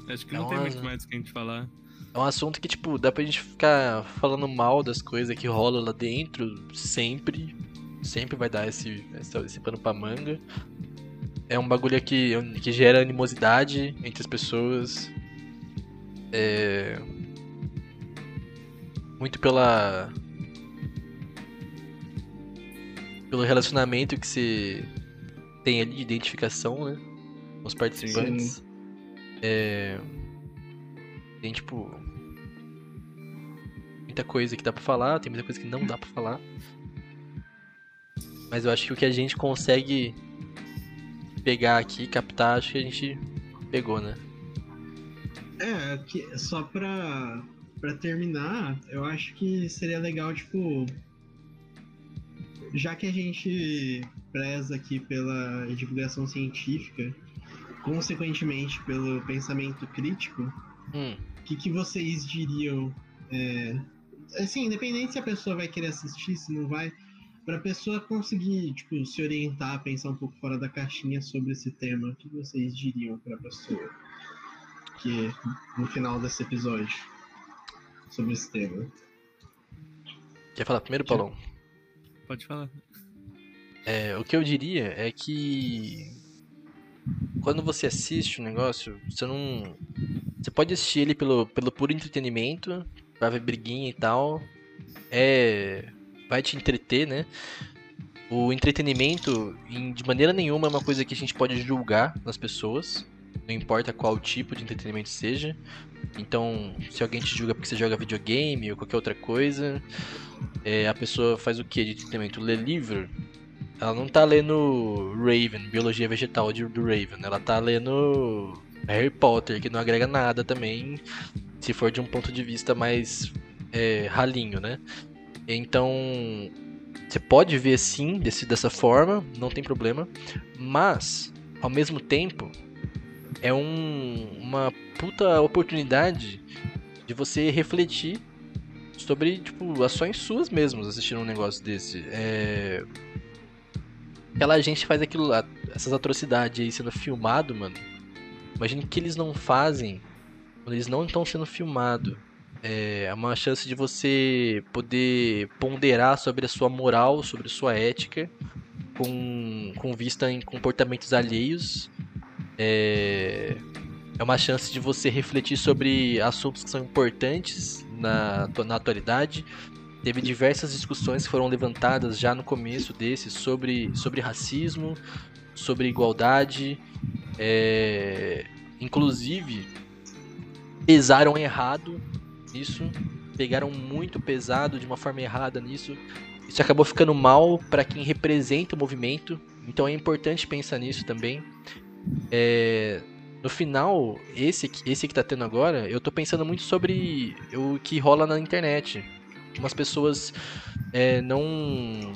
Acho que É não tem muito mais o que a gente falar. É um assunto que, tipo, dá pra gente ficar falando mal das coisas que rola lá dentro, sempre. Sempre vai dar esse, esse, esse pano pra manga. É um bagulho que, que gera animosidade entre as pessoas. É. Muito pela. Pelo relacionamento que se tem ali de identificação, né? Com os participantes. É. Tem, tipo. Muita coisa que dá pra falar, tem muita coisa que não dá pra falar. Mas eu acho que o que a gente consegue pegar aqui, captar, acho que a gente pegou, né? É, que, só pra, pra terminar, eu acho que seria legal, tipo. Já que a gente preza aqui pela divulgação científica, consequentemente pelo pensamento crítico, Hum, o que, que vocês diriam? É, assim, independente se a pessoa vai querer assistir, se não vai, pra pessoa conseguir, tipo, se orientar, pensar um pouco fora da caixinha sobre esse tema, o que vocês diriam pra pessoa? Que no final desse episódio sobre esse tema. quer falar primeiro, Paulão? Pode falar. É, o que eu diria é que quando você assiste o negócio, você não. Você pode assistir ele pelo, pelo puro entretenimento, pra ver briguinha e tal. É. Vai te entreter, né? o entretenimento, de maneira nenhuma, é uma coisa que a gente pode julgar nas pessoas. Não importa qual tipo de entretenimento seja. Então, se alguém te julga porque você joga videogame ou qualquer outra coisa, é, a pessoa faz o que de entretenimento? Lê livro? Ela não tá lendo Raven, Biologia Vegetal de, do Raven. Ela tá lendo Harry Potter, que não agrega nada também, se for de um ponto de vista mais é, ralinho, né? Então, você pode ver sim desse, dessa forma, não tem problema, mas, ao mesmo tempo, é um, uma puta oportunidade de você refletir sobre, tipo, ações suas mesmas assistindo um negócio desse. É... Aquela gente faz aquilo, essas atrocidades aí sendo filmado, mano. Imagine que eles não fazem quando eles não estão sendo filmados. É uma chance de você poder ponderar sobre a sua moral, sobre a sua ética, com, com vista em comportamentos alheios. É, é uma chance de você refletir sobre assuntos que são importantes na, na atualidade. Teve diversas discussões que foram levantadas já no começo desse sobre, sobre racismo, sobre igualdade. É, inclusive, pesaram errado nisso, pegaram muito pesado de uma forma errada nisso. Isso acabou ficando mal para quem representa o movimento, então é importante pensar nisso também. É, no final, esse, esse que tá tendo agora, eu tô pensando muito sobre o que rola na internet. Umas pessoas é, não.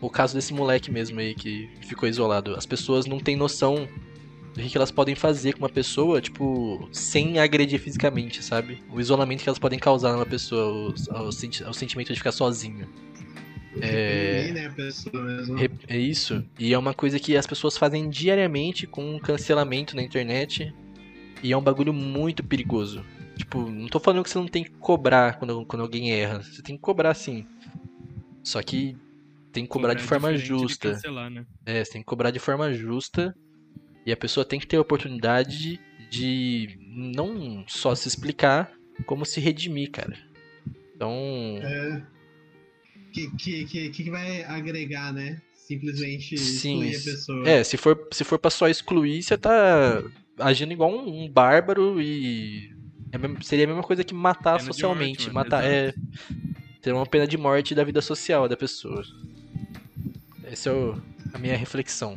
O caso desse moleque mesmo aí que ficou isolado. As pessoas não têm noção do que elas podem fazer com uma pessoa, tipo, sem agredir fisicamente, sabe? O isolamento que elas podem causar numa pessoa, o, o, o sentimento de ficar sozinho. É... Né, é isso. E é uma coisa que as pessoas fazem diariamente com um cancelamento na internet. E é um bagulho muito perigoso. Tipo, não tô falando que você não tem que cobrar quando, quando alguém erra. Você tem que cobrar sim. Só que tem que cobrar, cobrar de forma justa. De cancelar, né? É, você tem que cobrar de forma justa e a pessoa tem que ter a oportunidade de não só se explicar, como se redimir, cara. Então. É. Que, que, que, que vai agregar, né? Simplesmente excluir Sim, a pessoa. É, se for, se for pra só excluir, você tá agindo igual um, um bárbaro e. É, seria a mesma coisa que matar pena socialmente. Morte, matar. É. Ter uma pena de morte da vida social da pessoa. Essa é o, a minha reflexão.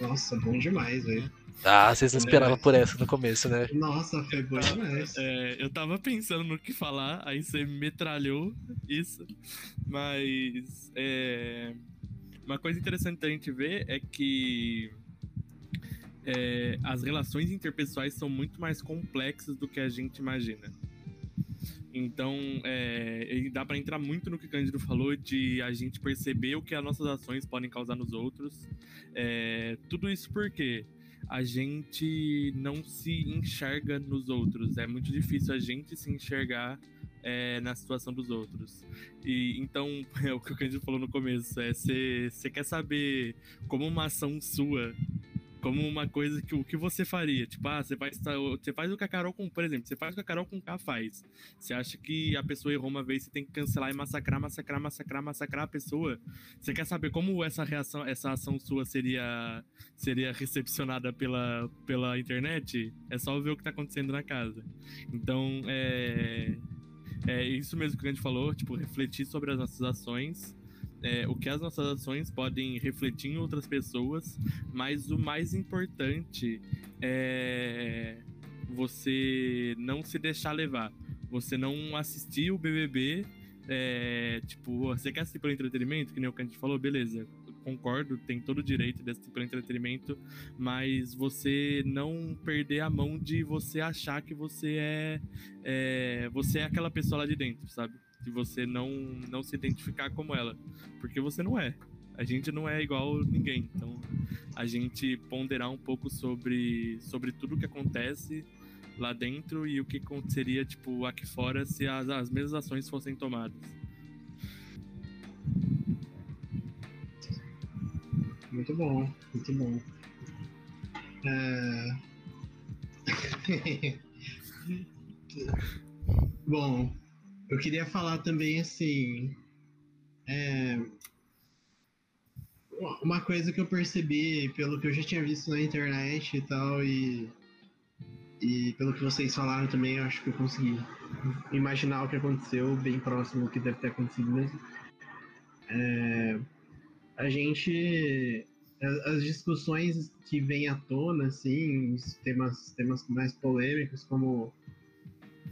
Nossa, bom demais, velho. Ah, vocês não esperavam por essa no começo, né? Nossa, foi bom demais. É, eu tava pensando no que falar, aí você metralhou isso. Mas é, uma coisa interessante a gente ver é que é, as relações interpessoais são muito mais complexas do que a gente imagina. Então, é, dá para entrar muito no que o Cândido falou de a gente perceber o que as nossas ações podem causar nos outros. É, tudo isso porque a gente não se enxerga nos outros. É muito difícil a gente se enxergar é, na situação dos outros. E então, é o que o Cândido falou no começo, é você quer saber como uma ação sua como uma coisa que o que você faria. Tipo, ah, você faz, você faz o que a Carol com, por exemplo, você faz o que a Carol com K faz. Você acha que a pessoa errou uma vez, você tem que cancelar e massacrar, massacrar, massacrar, massacrar a pessoa. Você quer saber como essa reação, essa ação sua seria seria recepcionada pela, pela internet? É só ver o que tá acontecendo na casa. Então, é é isso mesmo que a gente falou, tipo, refletir sobre as nossas ações é, o que as nossas ações podem refletir em outras pessoas, mas o mais importante é você não se deixar levar, você não assistir o BBB. É, tipo, você quer assistir pelo entretenimento, que nem o que a gente falou, beleza, concordo, tem todo o direito de assistir pelo entretenimento, mas você não perder a mão de você achar que você é, é você é aquela pessoa lá de dentro, sabe? De você não, não se identificar como ela. Porque você não é. A gente não é igual ninguém. Então, a gente ponderar um pouco sobre, sobre tudo que acontece lá dentro e o que aconteceria, tipo, aqui fora se as, as mesmas ações fossem tomadas. Muito bom, muito bom. É... bom, eu queria falar também assim. É, Uma coisa que eu percebi, pelo que eu já tinha visto na internet e tal, e, e pelo que vocês falaram também, eu acho que eu consegui imaginar o que aconteceu, bem próximo do que deve ter acontecido mesmo. É, a gente. As discussões que vêm à tona, assim, temas, temas mais polêmicos, como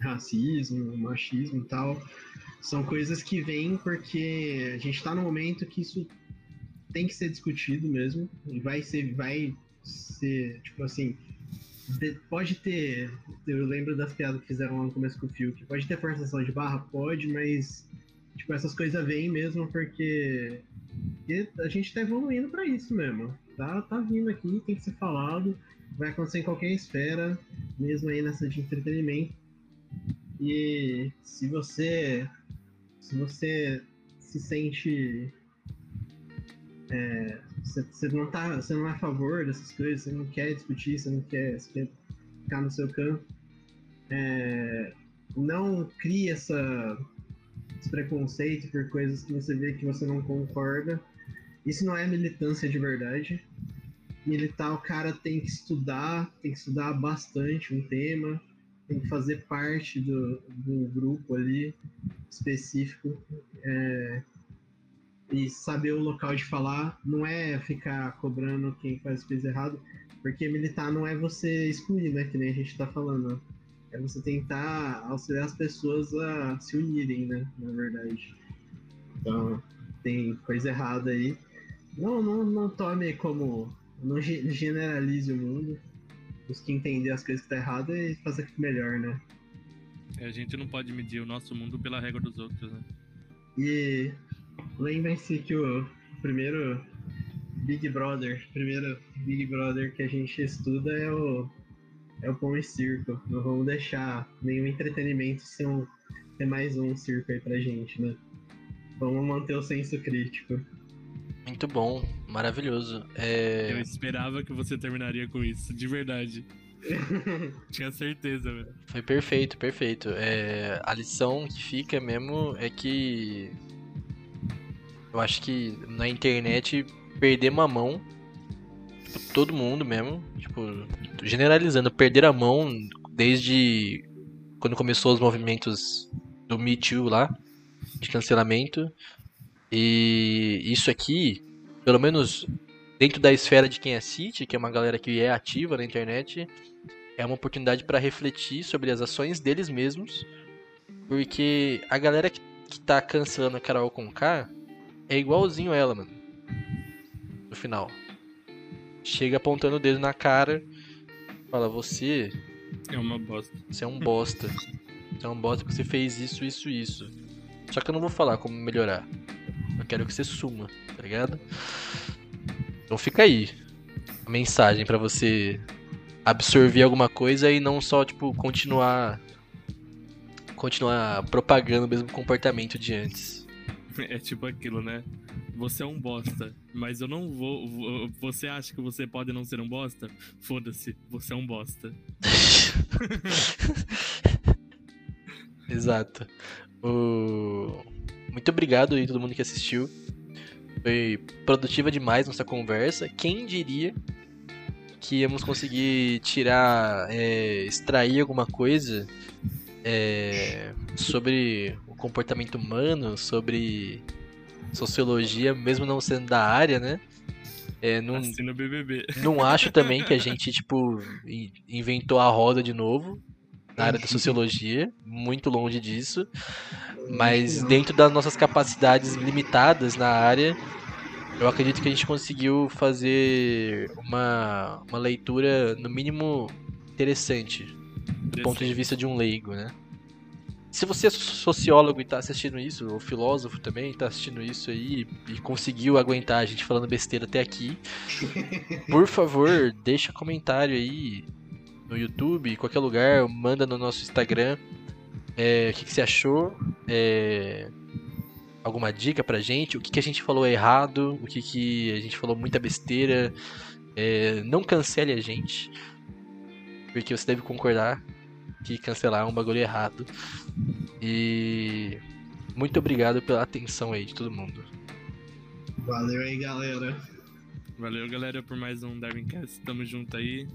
racismo, machismo e tal, são coisas que vêm porque a gente está no momento que isso tem que ser discutido mesmo e vai ser vai ser tipo assim pode ter eu lembro das piadas que fizeram lá no começo com o Fiuk pode ter forçação de barra pode mas tipo essas coisas vêm mesmo porque, porque a gente tá evoluindo para isso mesmo tá tá vindo aqui tem que ser falado vai acontecer em qualquer esfera mesmo aí nessa de entretenimento e se você se você se sente é, você, não tá, você não é a favor dessas coisas, você não quer discutir, você não quer, quer ficar no seu campo, é, não crie essa, esse preconceito por coisas que você vê que você não concorda. Isso não é militância de verdade. Militar, o cara tem que estudar, tem que estudar bastante um tema, tem que fazer parte do, do grupo ali específico. É, e saber o local de falar não é ficar cobrando quem faz coisa errada, porque militar não é você excluir, né? Que nem a gente tá falando. É você tentar auxiliar as pessoas a se unirem, né? Na verdade. Então, tem coisa errada aí. Não, não, não tome como. Não generalize o mundo. Busque entender as coisas que tá errado e fazer melhor, né? É, a gente não pode medir o nosso mundo pela regra dos outros, né? E Lembrem-se que o primeiro Big Brother, primeiro Big Brother que a gente estuda é o, é o Pão e Circo. Não vamos deixar nenhum entretenimento ser, um, ser mais um circo aí pra gente, né? Vamos manter o senso crítico. Muito bom, maravilhoso. É... Eu esperava que você terminaria com isso, de verdade. Tinha certeza, velho. Foi perfeito, perfeito. É, a lição que fica mesmo é que eu acho que na internet perder uma mão, todo mundo mesmo, tipo, generalizando, perder a mão desde quando começou os movimentos do Me Too lá, de cancelamento. E isso aqui, pelo menos dentro da esfera de quem assiste, que é uma galera que é ativa na internet, é uma oportunidade para refletir sobre as ações deles mesmos, porque a galera que, que tá cancelando a Carol Conká é igualzinho ela, mano. No final. Chega apontando o dedo na cara. Fala, você. É uma bosta. Você é um bosta. Você é um bosta porque você fez isso, isso, isso. Só que eu não vou falar como melhorar. Eu quero que você suma, tá ligado? Então fica aí. A mensagem para você absorver alguma coisa e não só, tipo, continuar. Continuar propagando o mesmo comportamento de antes. É tipo aquilo, né? Você é um bosta, mas eu não vou. Você acha que você pode não ser um bosta? Foda-se, você é um bosta. Exato. O... Muito obrigado aí todo mundo que assistiu. Foi produtiva demais nossa conversa. Quem diria que íamos conseguir tirar, é, extrair alguma coisa é, sobre comportamento humano, sobre sociologia, mesmo não sendo da área, né? É, não, BBB. não acho também que a gente, tipo, inventou a roda de novo na área da sociologia, muito longe disso. Mas dentro das nossas capacidades limitadas na área, eu acredito que a gente conseguiu fazer uma, uma leitura, no mínimo, interessante, do ponto de vista de um leigo, né? Se você é sociólogo e tá assistindo isso, ou filósofo também, tá assistindo isso aí e conseguiu aguentar a gente falando besteira até aqui, por favor, deixa comentário aí no YouTube, em qualquer lugar, manda no nosso Instagram é, o que, que, você achou, é, alguma dica pra gente, o que, que a gente falou errado, o que, que a gente falou muita besteira. É, não cancele a gente, porque você deve concordar que cancelar é um bagulho errado. E muito obrigado pela atenção aí de todo mundo. Valeu aí, galera. Valeu, galera, por mais um Darwincast. Tamo junto aí.